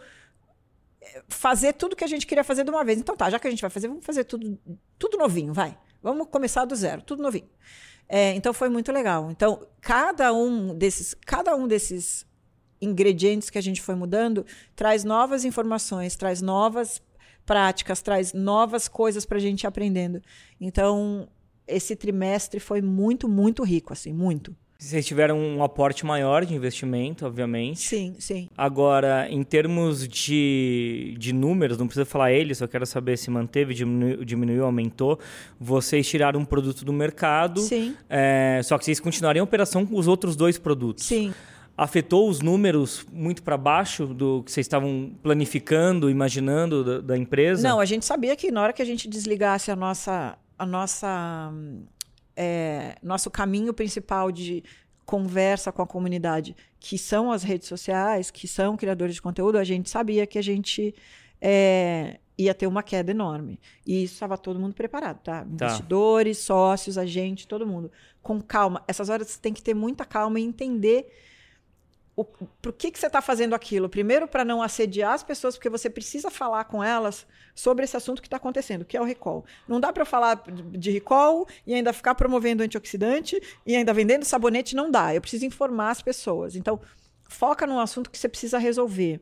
é, fazer tudo que a gente queria fazer de uma vez. Então tá, já que a gente vai fazer, vamos fazer tudo, tudo novinho, vai. Vamos começar do zero, tudo novinho. É, então foi muito legal. Então, cada um desses, cada um desses ingredientes que a gente foi mudando traz novas informações, traz novas práticas, traz novas coisas para a gente ir aprendendo. Então, esse trimestre foi muito, muito rico, assim, muito. Vocês tiveram um aporte maior de investimento, obviamente. Sim, sim. Agora, em termos de, de números, não precisa falar ele, só quero saber se manteve, diminuiu, diminuiu aumentou. Vocês tiraram um produto do mercado. Sim. É, só que vocês continuariam a operação com os outros dois produtos. Sim. Afetou os números muito para baixo do que vocês estavam planificando, imaginando da, da empresa? Não, a gente sabia que na hora que a gente desligasse a nossa, a nossa é, nosso caminho principal de conversa com a comunidade, que são as redes sociais, que são criadores de conteúdo, a gente sabia que a gente é, ia ter uma queda enorme. E isso estava todo mundo preparado, tá? tá? Investidores, sócios, a gente, todo mundo. Com calma. Essas horas você tem que ter muita calma e entender o, por que, que você está fazendo aquilo? Primeiro, para não assediar as pessoas, porque você precisa falar com elas sobre esse assunto que está acontecendo, que é o recall. Não dá para falar de recall e ainda ficar promovendo antioxidante e ainda vendendo sabonete, não dá. Eu preciso informar as pessoas. Então, foca num assunto que você precisa resolver.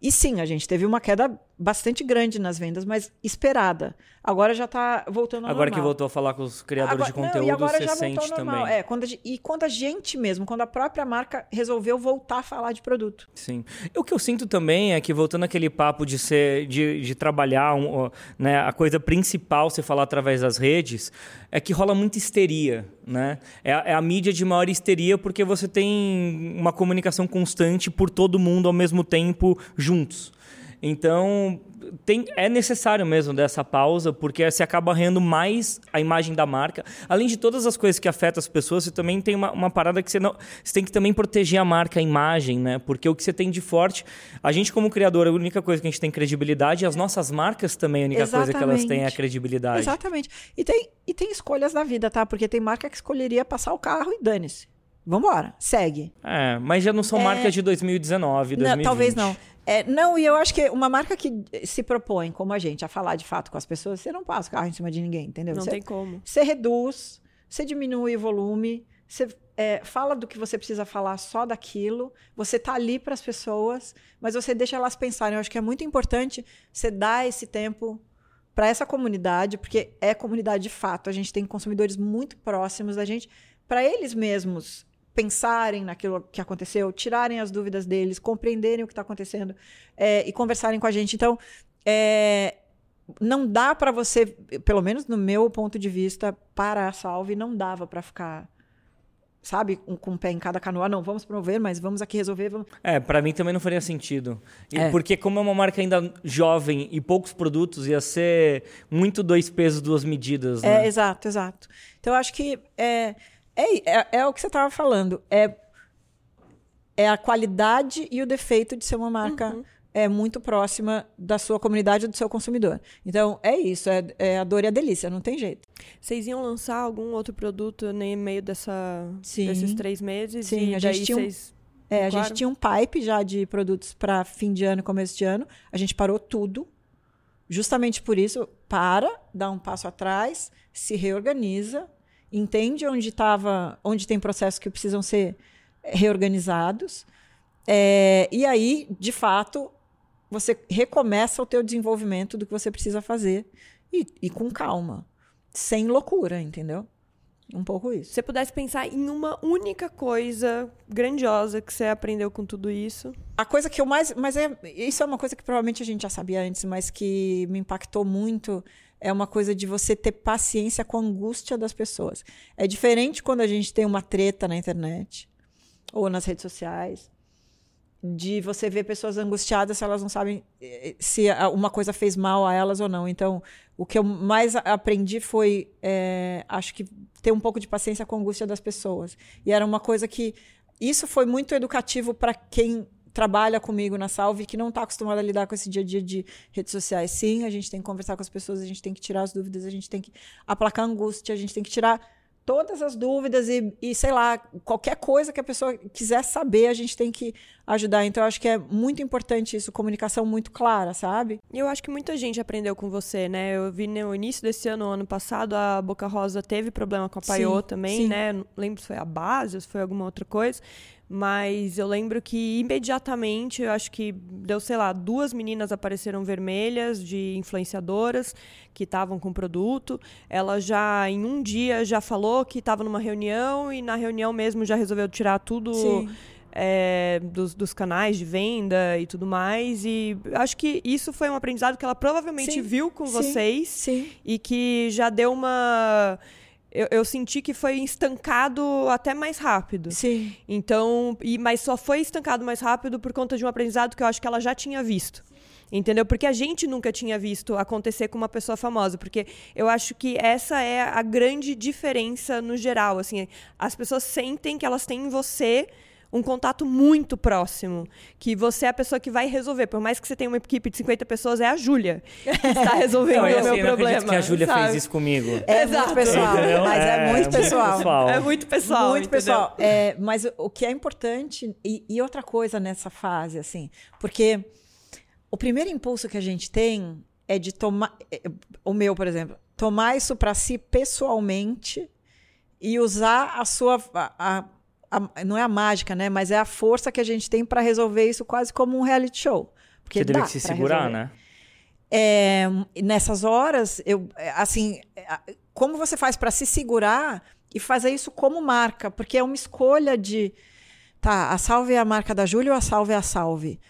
E sim, a gente teve uma queda bastante grande nas vendas, mas esperada. Agora já está voltando ao Agora normal. que voltou a falar com os criadores agora, de conteúdo, não, e agora você já sente também. É, quando a, e quando a gente mesmo, quando a própria marca resolveu voltar a falar de produto. Sim. O que eu sinto também é que, voltando àquele papo de ser, de, de trabalhar, um, né, a coisa principal, você falar através das redes, é que rola muita histeria, né? É, é a mídia de maior histeria porque você tem uma comunicação constante por todo mundo ao mesmo tempo juntos. Então, tem, é necessário mesmo dessa pausa, porque você acaba rendo mais a imagem da marca. Além de todas as coisas que afetam as pessoas, você também tem uma, uma parada que você não. Você tem que também proteger a marca, a imagem, né? Porque o que você tem de forte. A gente, como criador, a única coisa que a gente tem credibilidade, e as nossas marcas também, a única Exatamente. coisa que elas têm é a credibilidade. Exatamente. E tem, e tem escolhas da vida, tá? Porque tem marca que escolheria passar o carro e dane-se. Vambora, segue. É, mas já não são É... marcas de 2019, 2020. Não, talvez não. É, não, e eu acho que uma marca que se propõe, como a gente, a falar de fato com as pessoas, você não passa o carro em cima de ninguém, entendeu? Não você, tem como. Você reduz, você diminui o volume, você é, fala do que você precisa falar só daquilo, você tá ali para as pessoas, mas você deixa elas pensarem. Eu acho que é muito importante você dar esse tempo para essa comunidade, porque é comunidade de fato. A gente tem consumidores muito próximos da gente, para eles mesmos pensarem naquilo que aconteceu, tirarem as dúvidas deles, compreenderem o que está acontecendo é, e conversarem com a gente. Então, é, não dá para você, pelo menos no meu ponto de vista, parar a salve, não dava para ficar, sabe, um, com o pé em cada canoa. Não, vamos promover, mas vamos aqui resolver. Vamos... É, para mim também não faria sentido. E É. Porque como é uma marca ainda jovem e poucos produtos, ia ser muito dois pesos, duas medidas, né? É, exato, exato. Então, eu acho que é, é, é, é o que você estava falando. É, é a qualidade e o defeito de ser uma marca é, muito próxima da sua comunidade e do seu consumidor. Então, é isso. É, é a dor e a delícia, não tem jeito. Vocês iam lançar algum outro produto no meio dessa, Sim. desses três meses? Sim, a gente tinha um- vocês... É, a gente tinha um pipe já de produtos para fim de ano e começo de ano. A gente parou tudo. Justamente por isso, para, dá um passo atrás, se reorganiza, entende onde estava, onde tem processos que precisam ser eh, reorganizados. É, e aí, de fato, você recomeça o teu desenvolvimento do que você precisa fazer e, e com calma, sem loucura, entendeu? Um pouco isso. Se você pudesse pensar em uma única coisa grandiosa que você aprendeu com tudo isso. A coisa que eu mais. Mas é, isso é uma coisa que provavelmente a gente já sabia antes, mas que me impactou muito. É uma coisa de você ter paciência com a angústia das pessoas. É diferente quando a gente tem uma treta na internet ou nas redes sociais, de você ver pessoas angustiadas se elas não sabem eh, se a- uma coisa fez mal a elas ou não. Então, o que eu mais aprendi foi, eh, acho que, ter um pouco de paciência com a angústia das pessoas. E era uma coisa que. Isso foi muito educativo para quem trabalha comigo na Salve que não está acostumado a lidar com esse dia a dia de redes sociais. Sim, a gente tem que conversar com as pessoas, a gente tem que tirar as dúvidas, a gente tem que aplacar a angústia, a gente tem que tirar todas as dúvidas e, e, sei lá, qualquer coisa que a pessoa quiser saber, a gente tem que ajudar. Então, eu acho que é muito importante isso, comunicação muito clara, sabe? E eu acho que muita gente aprendeu com você, né? Eu vi no início desse ano, ano passado, a Boca Rosa teve problema com a Paiô também, sim. né? Não lembro se foi a base ou se foi alguma outra coisa. Mas eu lembro que imediatamente, eu acho que deu, sei lá, duas meninas apareceram vermelhas de influenciadoras que estavam com o produto. Ela já, em um dia, já falou que estava numa reunião e na reunião mesmo já resolveu tirar tudo. É, dos, dos, canais de venda e tudo mais. E acho que isso foi um aprendizado que ela provavelmente sim, viu com sim, vocês sim. e que já deu uma eu, eu, senti que foi estancado até mais rápido. Sim. Então, e, mas só foi estancado mais rápido por conta de um aprendizado que eu acho que ela já tinha visto. Entendeu? Porque a gente nunca tinha visto acontecer com uma pessoa famosa. Porque eu acho que essa é a grande diferença no geral. Assim, as pessoas sentem que elas têm em você um contato muito próximo, que você é a pessoa que vai resolver. Por mais que você tenha uma equipe de 50 pessoas, é a Júlia que está <laughs> resolvendo não, o meu assim, problema. que a Júlia fez isso comigo. É Exato. muito pessoal, entendeu? mas é, é muito pessoal. pessoal. É muito pessoal, Muito entendeu? pessoal. É, mas o que é importante, e, e outra coisa nessa fase, assim, porque o primeiro impulso que a gente tem é de tomar, é, o meu, por exemplo, tomar isso para si pessoalmente e usar a sua a, a, a, não é a mágica, né? Mas é a força que a gente tem para resolver isso quase como um reality show. Porque Você teve que se segurar, resolver. né? É, nessas horas, eu, assim, como você faz para se segurar e fazer isso como marca? Porque é uma escolha de, tá, a salve é a marca da Júlia ou a salve é a salve?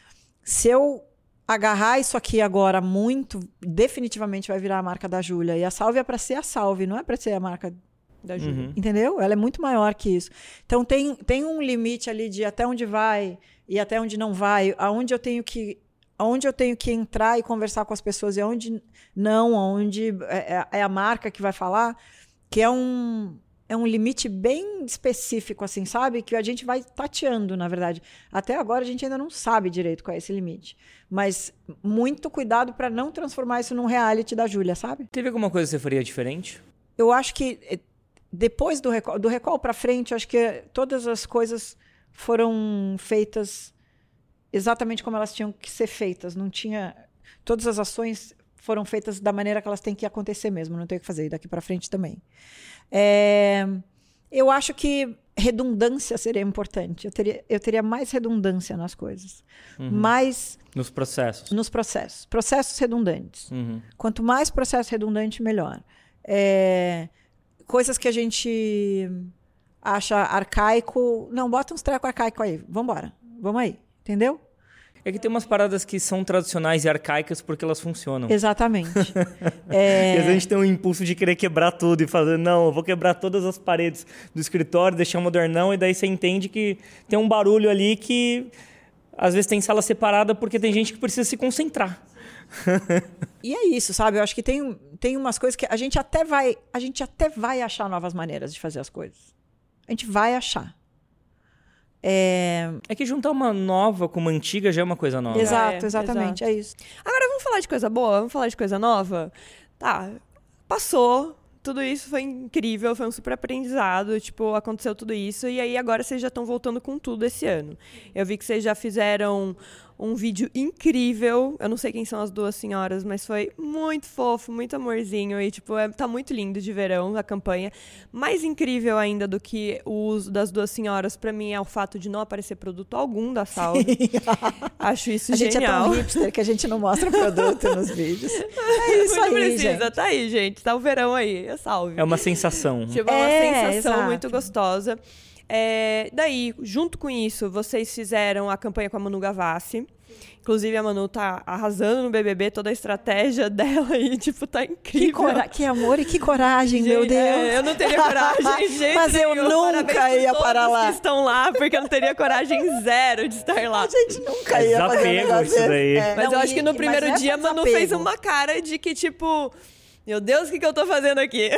Se eu agarrar isso aqui agora muito, definitivamente vai virar a marca da Júlia. E a salve é para ser a salve, não é para ser a marca da Júlia. Uhum. Entendeu? Ela é muito maior que isso. Então tem, tem um limite ali de até onde vai e até onde não vai, aonde eu tenho que aonde eu tenho que entrar e conversar com as pessoas e aonde não, aonde é, é, é a marca que vai falar, que é um é um limite bem específico, assim, sabe? Que a gente vai tateando, na verdade. Até agora a gente ainda não sabe direito qual é esse limite. Mas muito cuidado para não transformar isso num reality da Júlia, sabe? Teve alguma coisa que você faria diferente? Eu acho que eh, depois do recall, do recall para frente, acho que todas as coisas foram feitas exatamente como elas tinham que ser feitas. Não tinha. Todas as ações foram feitas da maneira que elas têm que acontecer mesmo. Não tem o que fazer daqui para frente também. É, eu acho que redundância seria importante. Eu teria, eu teria mais redundância nas coisas. Uhum. Mais. Nos processos. Nos processos. Processos redundantes. Uhum. Quanto mais processo redundante, melhor. É, coisas que a gente acha arcaico. Não, bota uns trecos arcaicos aí. Vambora. Vamos aí. Entendeu? É que tem umas paradas que são tradicionais e arcaicas porque elas funcionam. Exatamente. <laughs> é... E às vezes a gente tem um impulso de querer quebrar tudo e fazer, não, eu vou quebrar todas as paredes do escritório, deixar modernão, e daí você entende que tem um barulho ali que às vezes tem sala separada porque tem gente que precisa se concentrar. E é isso, sabe? Eu acho que tem, tem umas coisas que a gente até vai, a gente até vai achar novas maneiras de fazer as coisas. A gente vai achar. É... é que juntar uma nova com uma antiga já é uma coisa nova. Exato, é, exatamente, exato. é isso. Agora vamos falar de coisa boa, vamos falar de coisa nova? Tá, passou, tudo isso foi incrível, foi um super aprendizado, tipo, aconteceu tudo isso, e aí agora vocês já estão voltando com tudo esse ano. Eu vi que vocês já fizeram um vídeo incrível. Eu não sei quem são as duas senhoras, mas foi muito fofo, muito amorzinho. E, tipo, é, tá muito lindo de verão a campanha. Mais incrível ainda do que o uso das duas senhoras, para mim, é o fato de não aparecer produto algum da Salve. <laughs> Acho isso a genial. A gente é tão hipster que a gente não mostra produto nos vídeos. <laughs> É isso aí, precisa, gente. tá aí, gente. Tá o verão aí, é Salve. É uma sensação. Tipo, é uma é, sensação exato. muito gostosa. É, daí, junto com isso, vocês fizeram a campanha com a Manu Gavassi. Inclusive, a Manu tá arrasando no BBB, toda a estratégia <laughs> dela aí, tipo, tá incrível. Que, que amor e que coragem, gente, meu Deus. É, eu não teria coragem, <laughs> gente. Mas eu nunca ia para lá. que estão lá, porque eu não teria coragem <laughs> zero de estar lá. A gente nunca ia é fazer um isso daí. É, mas não, eu acho que no primeiro dia, a Manu fez uma cara de que, tipo... Meu Deus, o que, que eu tô fazendo aqui?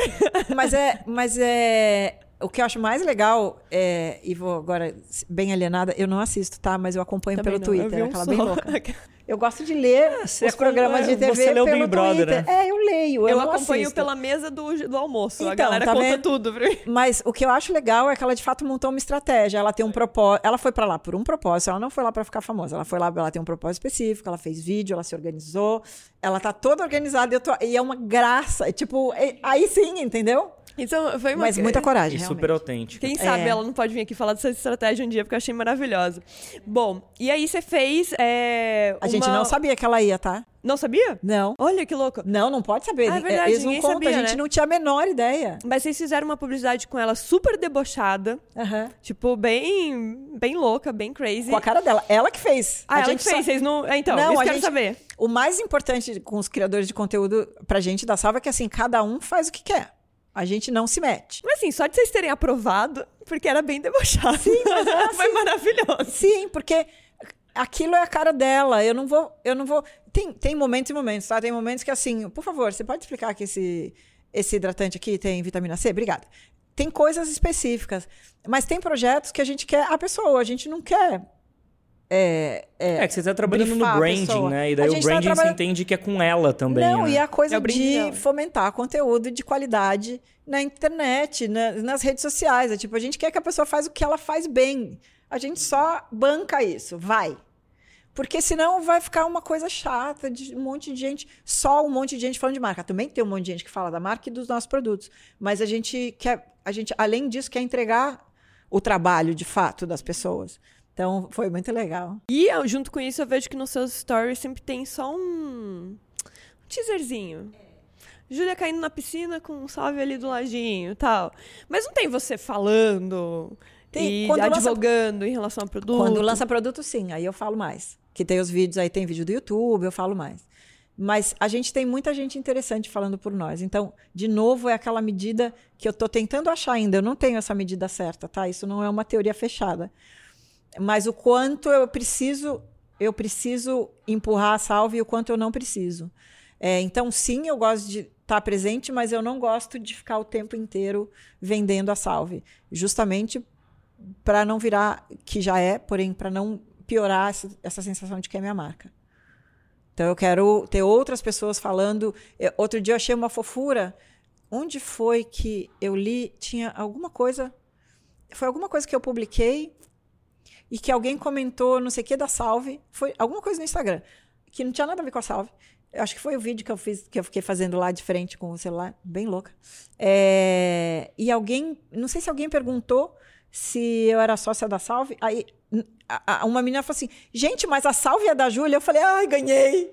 Mas é, mas é o que eu acho mais legal é. E vou agora, bem alienada, eu não assisto, tá? Mas eu acompanho Também pelo não, Twitter, um aquela só. bem louca. <laughs> Eu gosto de ler você os programas de TV você pelo Big Brother, Twitter. né? É, eu leio. Eu, Eu, acompanho assisto. pela mesa do, do almoço. a Então, galera tá conta vendo? tudo. Mas o que eu acho legal é que ela de fato montou uma estratégia. Ela tem um propósito. Ela foi pra lá por um propósito. Ela não foi lá pra ficar famosa. Ela foi lá, ela tem um propósito específico. Ela fez vídeo, ela se organizou. Ela tá toda organizada. Tô- e é uma graça. É Tipo, é- aí sim, entendeu? Então, foi uma Mas muita coragem. E realmente. super autêntico. Quem sabe É. ela não pode vir aqui falar dessa estratégia um dia, porque eu achei maravilhosa. Bom, e aí você fez. é, A gente não sabia que ela ia, tá? Não sabia? Não. Olha que louco. Não, não pode saber. Ah, é verdade, Eles não contam. sabia, a gente né? não tinha a menor ideia. Mas vocês fizeram uma publicidade com ela super debochada, Aham. tipo, bem, bem louca, bem crazy. Com a cara dela. Ela que fez. Ah, a ela gente que fez, só- vocês não. é, Então, Não, isso a quero gente- saber. O mais importante com os criadores de conteúdo pra gente da Salva é que assim, cada um faz o que quer. A gente não se mete. Mas assim, só de vocês terem aprovado, porque era bem debochado. Sim, mas <laughs> foi maravilhoso. Sim, porque aquilo é a cara dela. Eu não vou, eu não vou. Tem, tem momentos e momentos, tá? Tem momentos que assim, por favor, você pode explicar que esse esse hidratante aqui tem vitamina C? Obrigada. Tem coisas específicas, mas tem projetos que a gente quer a pessoa, a gente não quer é, É que você tá trabalhando no branding, né? E daí o tá branding trabalhando- você entende que é com ela também. Não, né? e a coisa É de dela. fomentar conteúdo de qualidade na internet, na- nas redes sociais. É tipo, a gente quer que a pessoa faz o que ela faz bem. A gente só banca isso, vai. Porque senão vai ficar uma coisa chata de um monte de gente, só um monte de gente falando de marca. Também tem um monte de gente que fala da marca e dos nossos produtos. Mas a gente quer, a gente, além disso, quer entregar o trabalho de fato das pessoas. Então, foi muito legal. E eu, junto com isso, eu vejo que nos seus stories sempre tem só um, um teaserzinho. Júlia caindo na piscina com um salve ali do ladinho tal. Mas não tem você falando Tem- e quando lança- advogando em relação ao produto. Quando lança produto, sim, aí eu falo mais. Que tem os vídeos, aí tem vídeo do YouTube, eu falo mais. Mas a gente tem muita gente interessante falando por nós. Então, de novo, é aquela medida que eu estou tentando achar ainda. Eu não tenho essa medida certa, tá? Isso não é uma teoria fechada. Mas o quanto eu preciso, eu preciso empurrar a salve e o quanto eu não preciso. É, então, sim, eu gosto de estar presente, mas eu não gosto de ficar o tempo inteiro vendendo a salve. Justamente para não virar, que já é, porém, para não piorar essa, essa sensação de que é minha marca. Então, eu quero ter outras pessoas falando. Eu- outro dia eu achei uma fofura. Onde foi que eu li? Tinha alguma coisa. Foi alguma coisa que eu publiquei e que alguém comentou, não sei o que, da salve. Foi alguma coisa no Instagram, que não tinha nada a ver com a salve. Eu acho que foi o vídeo que eu fiz, que eu fiquei fazendo lá de frente com o celular, bem louca. É, e alguém, não sei se alguém perguntou se eu era sócia da Salve. Aí a- a- uma menina falou assim: gente, mas a Salve é da Júlia? Eu falei: ai, ganhei.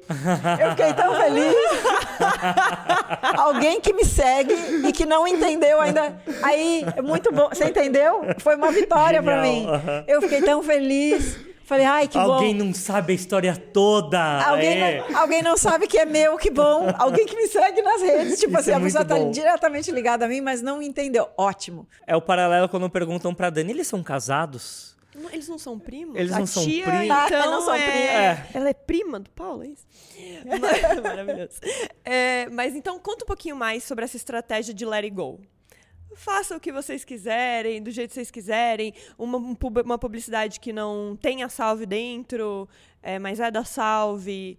Eu fiquei tão feliz. <laughs> alguém que me segue e que não entendeu ainda. Aí, é muito bom. Você entendeu? Foi uma vitória para mim. Aham. Eu fiquei tão feliz. Falei: ai, que Alguém bom. não sabe a história toda. Alguém, é. não, alguém não sabe que é meu, que bom. Alguém que me segue nas redes. Tipo Isso assim, é a pessoa tá bom. diretamente ligada a mim, mas não entendeu. Ótimo. É o paralelo quando perguntam pra Dani, eles são casados? Não, Eles não são primos? Eles a não são tia, primos? Então, Não são é... primos. É. Ela é prima do Paulo, é isso? <laughs> Mar- Maravilhoso. É, mas então, conta um pouquinho mais sobre essa estratégia de let it go. Faça o que vocês quiserem, do jeito que vocês quiserem. Uma, um uma publicidade que não tenha salve dentro, é, mas é da salve.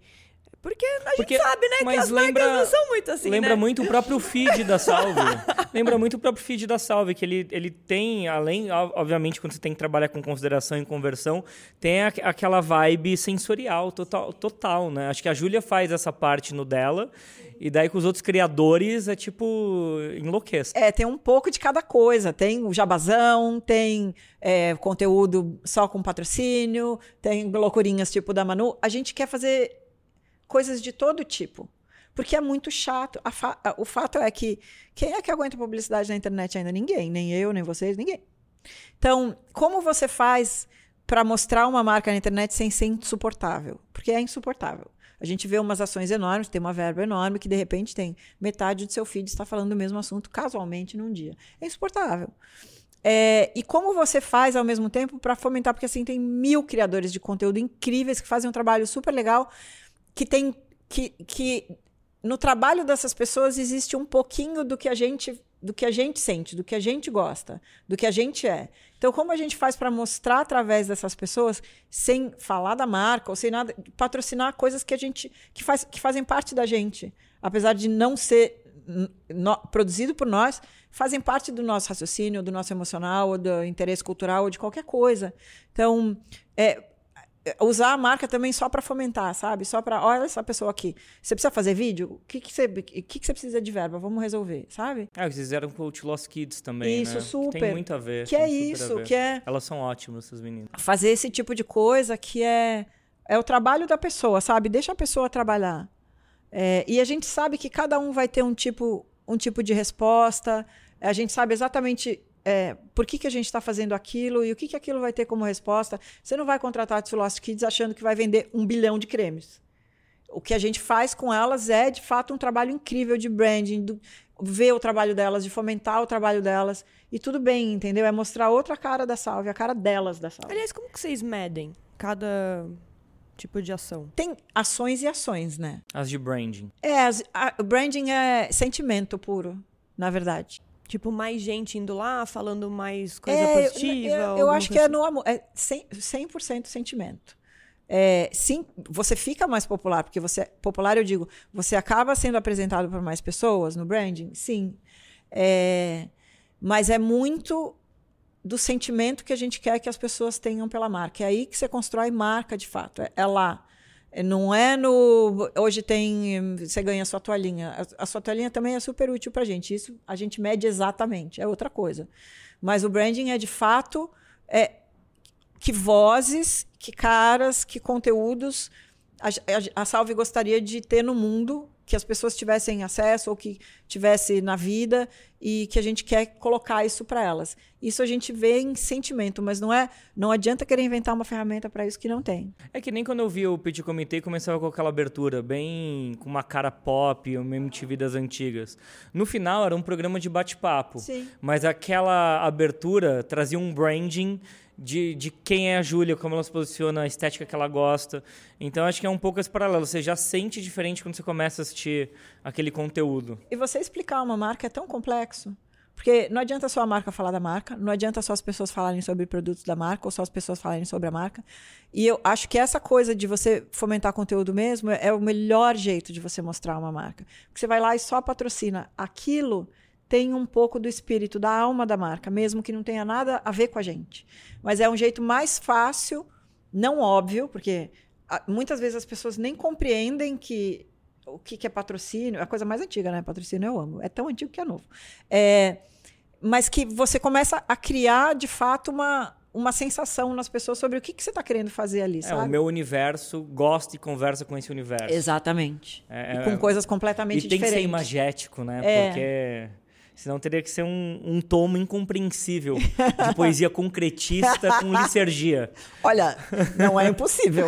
Porque a Porque- gente sabe, né, que as lembra- marcas não são muito assim, Lembra né? muito o próprio feed da Salve. <laughs> Lembra muito o próprio feed da Salve, que ele, ele tem, além, ob- obviamente, quando você tem que trabalhar com consideração e conversão, tem a- aquela vibe sensorial total, total, né? Acho que a Júlia faz essa parte no dela, e daí com os outros criadores é tipo, enlouquece. É, tem um pouco de cada coisa. Tem o jabazão, tem é, conteúdo só com patrocínio, tem loucurinhas tipo da Manu. A gente quer fazer coisas de todo tipo. Porque é muito chato. Fa- o fato é que quem é que aguenta publicidade na internet ainda? Ninguém. Nem eu, nem vocês, ninguém. Então, como você faz para mostrar uma marca na internet sem ser insuportável? Porque é insuportável. A gente vê umas ações enormes, tem uma verba enorme que de repente tem metade do seu feed está falando do mesmo assunto casualmente num dia. É insuportável. É, e como você faz ao mesmo tempo para fomentar? Porque assim tem mil criadores de conteúdo incríveis que fazem um trabalho super legal, que tem que, que no trabalho dessas pessoas existe um pouquinho do que a gente do que a gente sente, do que a gente gosta, do que a gente é. Então, como a gente faz para mostrar através dessas pessoas, sem falar da marca ou sem nada, patrocinar coisas que a gente que, faz, que fazem parte da gente, apesar de não ser no, produzido por nós, fazem parte do nosso raciocínio, do nosso emocional, do interesse cultural, ou de qualquer coisa. Então, é, usar a marca também só para fomentar, sabe? Só para, olha essa pessoa aqui. Você precisa fazer vídeo? O que, que, você, que, que você precisa de verba? Vamos resolver, sabe? Ah, vocês fizeram com o Lost Kids também, Isso, né? super. Tem muito a ver. Que é isso, que é... Elas são ótimas, essas meninas. Fazer esse tipo de coisa que é, é o trabalho da pessoa, sabe? Deixa a pessoa trabalhar. É, e a gente sabe que cada um vai ter um tipo, um tipo de resposta. A gente sabe exatamente é, por que, que a gente está fazendo aquilo e o que, que aquilo vai ter como resposta. Você não vai contratar a Lost Kids achando que vai vender um bilhão de cremes. O que a gente faz com elas é, de fato, um trabalho incrível de branding, do, ver o trabalho delas, de fomentar o trabalho delas. E tudo bem, entendeu? É mostrar outra cara da Salve, a cara delas da Salve. Aliás, como que vocês medem cada tipo de ação? Tem ações e ações, né? As de branding. É, as, a, branding é sentimento puro, na verdade. Tipo, mais gente indo lá, falando mais coisa é, positiva? Eu, eu acho que é assim? no amor. É 100%, 100 sentimento. É, sim, você fica mais popular, porque você popular, eu digo, você acaba sendo apresentado por mais pessoas no branding, sim. É, mas é muito do sentimento que a gente quer que as pessoas tenham pela marca. É aí que você constrói marca de fato. É, é lá. Não é no. Hoje tem. Você ganha a sua toalhinha. A, a sua toalhinha também é super útil para a gente. Isso a gente mede exatamente. É outra coisa. Mas o branding é de fato. É, que vozes, que caras, que conteúdos a, a, a Salve gostaria de ter no mundo que as pessoas tivessem acesso ou que tivesse na vida e que a gente quer colocar isso para elas. Isso a gente vê em sentimento, mas não é, não adianta querer inventar uma ferramenta para isso que não tem. É que nem quando eu vi o Petit Comité começava com aquela abertura bem com uma cara pop, o MTV das antigas. No final era um programa de bate-papo, mas aquela abertura trazia um branding de, de quem é a Júlia, como ela se posiciona, a estética que ela gosta. Então acho que é um pouco esse paralelo. Você já sente diferente quando você começa a assistir aquele conteúdo. E você explicar uma marca é tão complexo. Porque não adianta só a marca falar da marca, não adianta só as pessoas falarem sobre produtos da marca ou só as pessoas falarem sobre a marca. E eu acho que essa coisa de você fomentar conteúdo mesmo é o melhor jeito de você mostrar uma marca. Porque você vai lá e só patrocina aquilo tem um pouco do espírito, da alma da marca, mesmo que não tenha nada a ver com a gente. Mas é um jeito mais fácil, não óbvio, porque muitas vezes as pessoas nem compreendem que o que, é patrocínio, é a coisa mais antiga, né? Patrocínio eu amo, é tão antigo que é novo. É, mas que você começa a criar, de fato, uma, uma sensação nas pessoas sobre o que, que você está querendo fazer ali, é, sabe? O meu universo gosta e conversa com esse universo. Exatamente. É, e com é, coisas completamente e diferentes. E tem que ser imagético, né? É. Porque Senão teria que ser um, um tomo incompreensível de poesia concretista com licergia. Olha, não é impossível.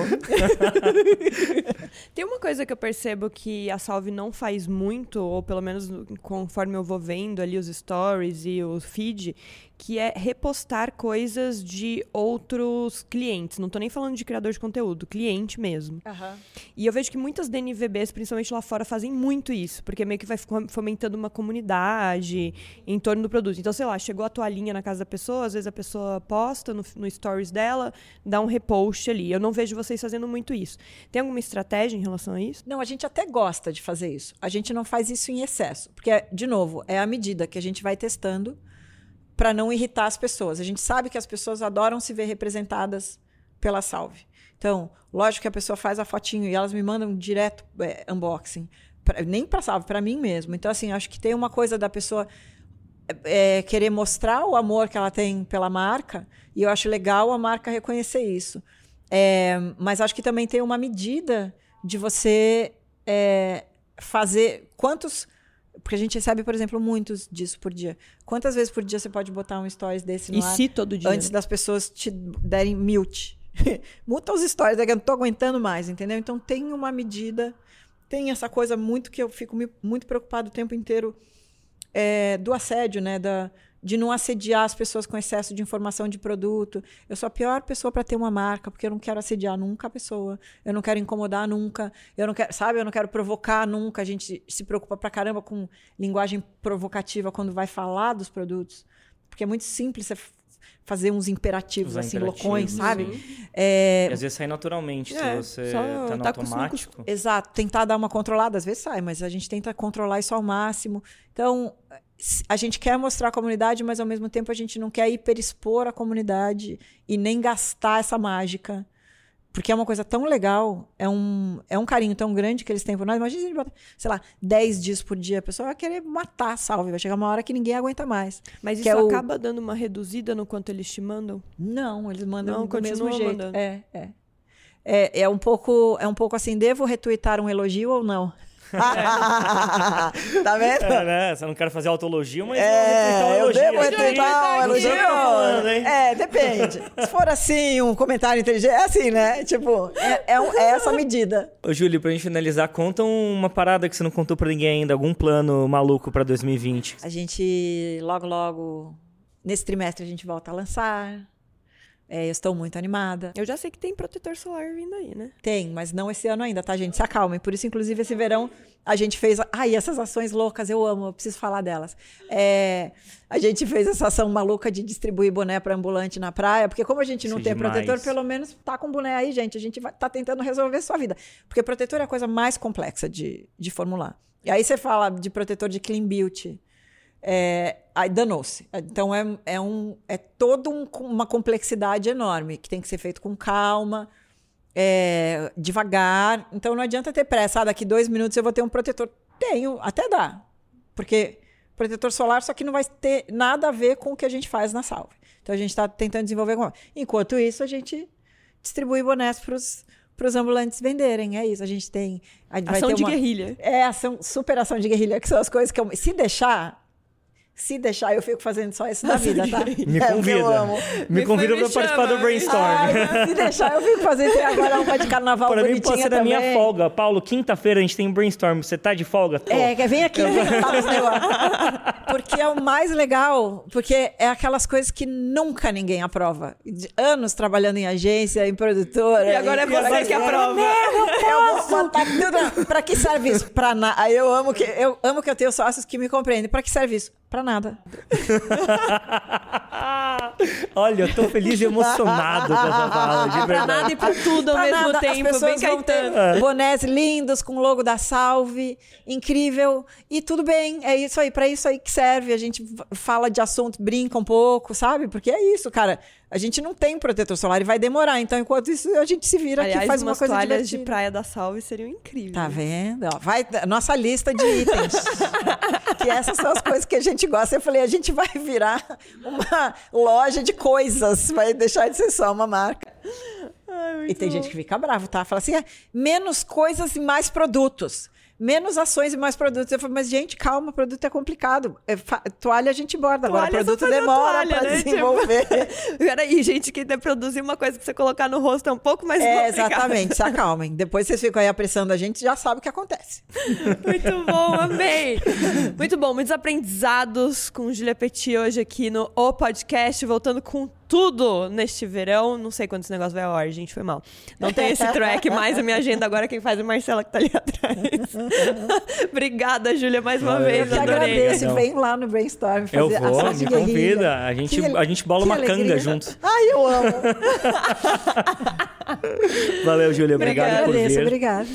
Tem uma coisa que eu percebo que a Salve não faz muito, ou pelo menos conforme eu vou vendo ali os stories e o feed, que é repostar coisas de outros clientes. Não estou nem falando de criador de conteúdo, cliente mesmo. Uhum. E eu vejo que muitas DNVBs, principalmente lá fora, fazem muito isso, porque meio que vai fomentando uma comunidade em torno do produto. Então, sei lá, chegou a toalhinha na casa da pessoa, às vezes a pessoa posta no, no stories dela, dá um repost ali. Eu não vejo vocês fazendo muito isso. Tem alguma estratégia em relação a isso? Não, a gente até gosta de fazer isso. A gente não faz isso em excesso, porque, de novo, é a medida que a gente vai testando para não irritar as pessoas. A gente sabe que as pessoas adoram se ver representadas pela Salve. Então, lógico que a pessoa faz a fotinho e elas me mandam direto é, unboxing. Pra, nem para Salve, para mim mesmo. Então, assim, acho que tem uma coisa da pessoa é, querer mostrar o amor que ela tem pela marca, e eu acho legal a marca reconhecer isso. É, mas acho que também tem uma medida de você é, fazer. Quantos porque a gente recebe, por exemplo, muitos disso por dia. Quantas vezes por dia você pode botar um stories desse no e ar? se todo dia? Antes das pessoas te derem mute. <laughs> Muta os stories, é que eu não tô aguentando mais, entendeu? Então tem uma medida, tem essa coisa muito que eu fico muito preocupado o tempo inteiro é, do assédio, né? Da, de não assediar as pessoas com excesso de informação de produto. Eu sou a pior pessoa para ter uma marca, porque eu não quero assediar nunca a pessoa. Eu não quero incomodar nunca. Eu não quero, sabe, eu não quero provocar nunca. A gente se preocupa pra caramba com linguagem provocativa quando vai falar dos produtos. Porque é muito simples você fazer uns imperativos Usar assim, imperativos, loucões, sabe? É, E às vezes sai naturalmente, É, se você só tá no tá com automático. Exato, tentar dar uma controlada, às vezes sai, mas a gente tenta controlar isso ao máximo. Então, a gente quer mostrar a comunidade, mas ao mesmo tempo a gente não quer hiperexpor a comunidade e nem gastar essa mágica. Porque é uma coisa tão legal, é um, é um carinho tão grande que eles têm por nós. Imagina se a gente bota, sei lá, 10 dias por dia, a pessoa vai querer matar a salve, vai chegar uma hora que ninguém aguenta mais. Mas isso é o- acaba dando uma reduzida no quanto eles te mandam? Não, eles mandam Não, do mesmo jeito. mandando. É, é. É, é um pouco, é um pouco assim, devo retweetar um elogio ou não? <laughs> tá vendo? É, né? Você não quer fazer autoelogio, mas É, vou eu devo um elogio. retweetar um Não sei o que eu tô falando, elogio. hein? É, depende. <laughs> Se for assim, um comentário inteligente, é assim, né? Tipo, é, é um- é essa medida. Ô, Júlio, pra gente finalizar, conta uma parada que você não contou pra ninguém ainda, algum plano maluco pra 2020. A gente, logo, logo, nesse trimestre, a gente volta a lançar. É, eu estou muito animada. Eu já sei que tem protetor solar vindo aí, né? Tem, mas não esse ano ainda, tá, gente? Se acalmem. Por isso, inclusive, esse verão a gente fez. Ai, essas ações loucas, eu amo, eu preciso falar delas. É, a gente fez essa ação maluca de distribuir boné para ambulante na praia, porque como a gente não é tem demais. protetor, pelo menos tá com boné aí, gente. A gente vai, tá tentando resolver a sua vida. Porque protetor é a coisa mais complexa de, de formular. E aí você fala de protetor de clean beauty. É, aí danou-se. Então é, é, um, é toda um- uma complexidade enorme que tem que ser feito com calma, é, devagar. Então não adianta ter pressa. Ah, daqui dois minutos eu vou ter um protetor. Tenho, até dá. Porque protetor solar só que não vai ter nada a ver com o que a gente faz na salve. Então a gente está tentando desenvolver. Enquanto isso, a gente distribui bonés para os ambulantes venderem. É isso. A gente tem. a- Ação de uma- guerrilha. é, ação, super ação de guerrilha, que são as coisas que eu. Se deixar. Se deixar, eu fico fazendo só isso na vida, tá? <laughs> Me É convida. eu amo. Me Me convida me participar chama. do brainstorm. Ai, se deixar, eu fico fazendo. Tem agora uma de carnaval Pra mim bonitinha pode ser da minha folga. Paulo, quinta-feira a gente tem brainstorm. Você tá de folga? Tô. É, vem aqui inventar os negócios. <laughs> Porque é o mais legal, porque é aquelas coisas que nunca ninguém aprova. De anos trabalhando em agência, em produtora. E agora é você que aprova. Eu tudo. Pra que serve isso? Pra nada. Aí eu amo que eu amo que eu tenho sócios que me compreendem. Pra que serve isso? Pra nada. <laughs> Olha, eu tô feliz e emocionado com essa fala, de Pra verdade. nada e pra tudo ao Pra mesmo nada, as tempo. pessoas Bem vão ter Caetano. bonés lindos com o logo da Salve, incrível. E tudo bem, é isso aí, para isso aí que serve. A gente fala de assunto, brinca um pouco, sabe? Porque é isso, cara. A gente não tem protetor solar e vai demorar. Então, enquanto isso, a gente se vira aqui Aliás, e faz uma coisa toalhas de divertida. praia da Salve seriam incríveis. Tá vendo? Ó, vai nossa lista de itens. <laughs> que essas são as coisas que a gente gosta. Eu falei, a gente vai virar uma loja de coisas, vai deixar de ser só uma marca. Ai, E tem bom. gente que fica bravo, tá? Fala assim, é, menos coisas e mais produtos. Menos ações e mais produtos. Eu falo, mas gente, calma, produto é complicado. É toalha a gente borda, agora produto demora pra né? desenvolver. <laughs> Tipo, Peraí, gente, que produzir uma coisa que você colocar no rosto é um pouco mais É, exatamente, se acalmem. Depois vocês ficam aí apressando a gente, já sabe o que acontece. <laughs> Muito bom, amei. Muito bom, muitos aprendizados com Julia Petit hoje aqui no O Podcast, voltando com tudo neste verão. Não sei quando esse negócio vai ao ar, gente, foi mal. Não tem esse track mais a minha agenda agora, quem faz é a Marcela que tá ali <laughs> atrás. <laughs> Obrigada, Júlia, mais uma Valeu, vez. Eu Adorei. agradeço. Legal. Vem lá no Brainstorm fazer Eu vou, de me guerrilha. convida. A gente, Que a gente bola uma canga alegria. junto. Ai, eu amo. <laughs> Valeu, Júlia. Obrigado por Agradeço, vir. obrigada.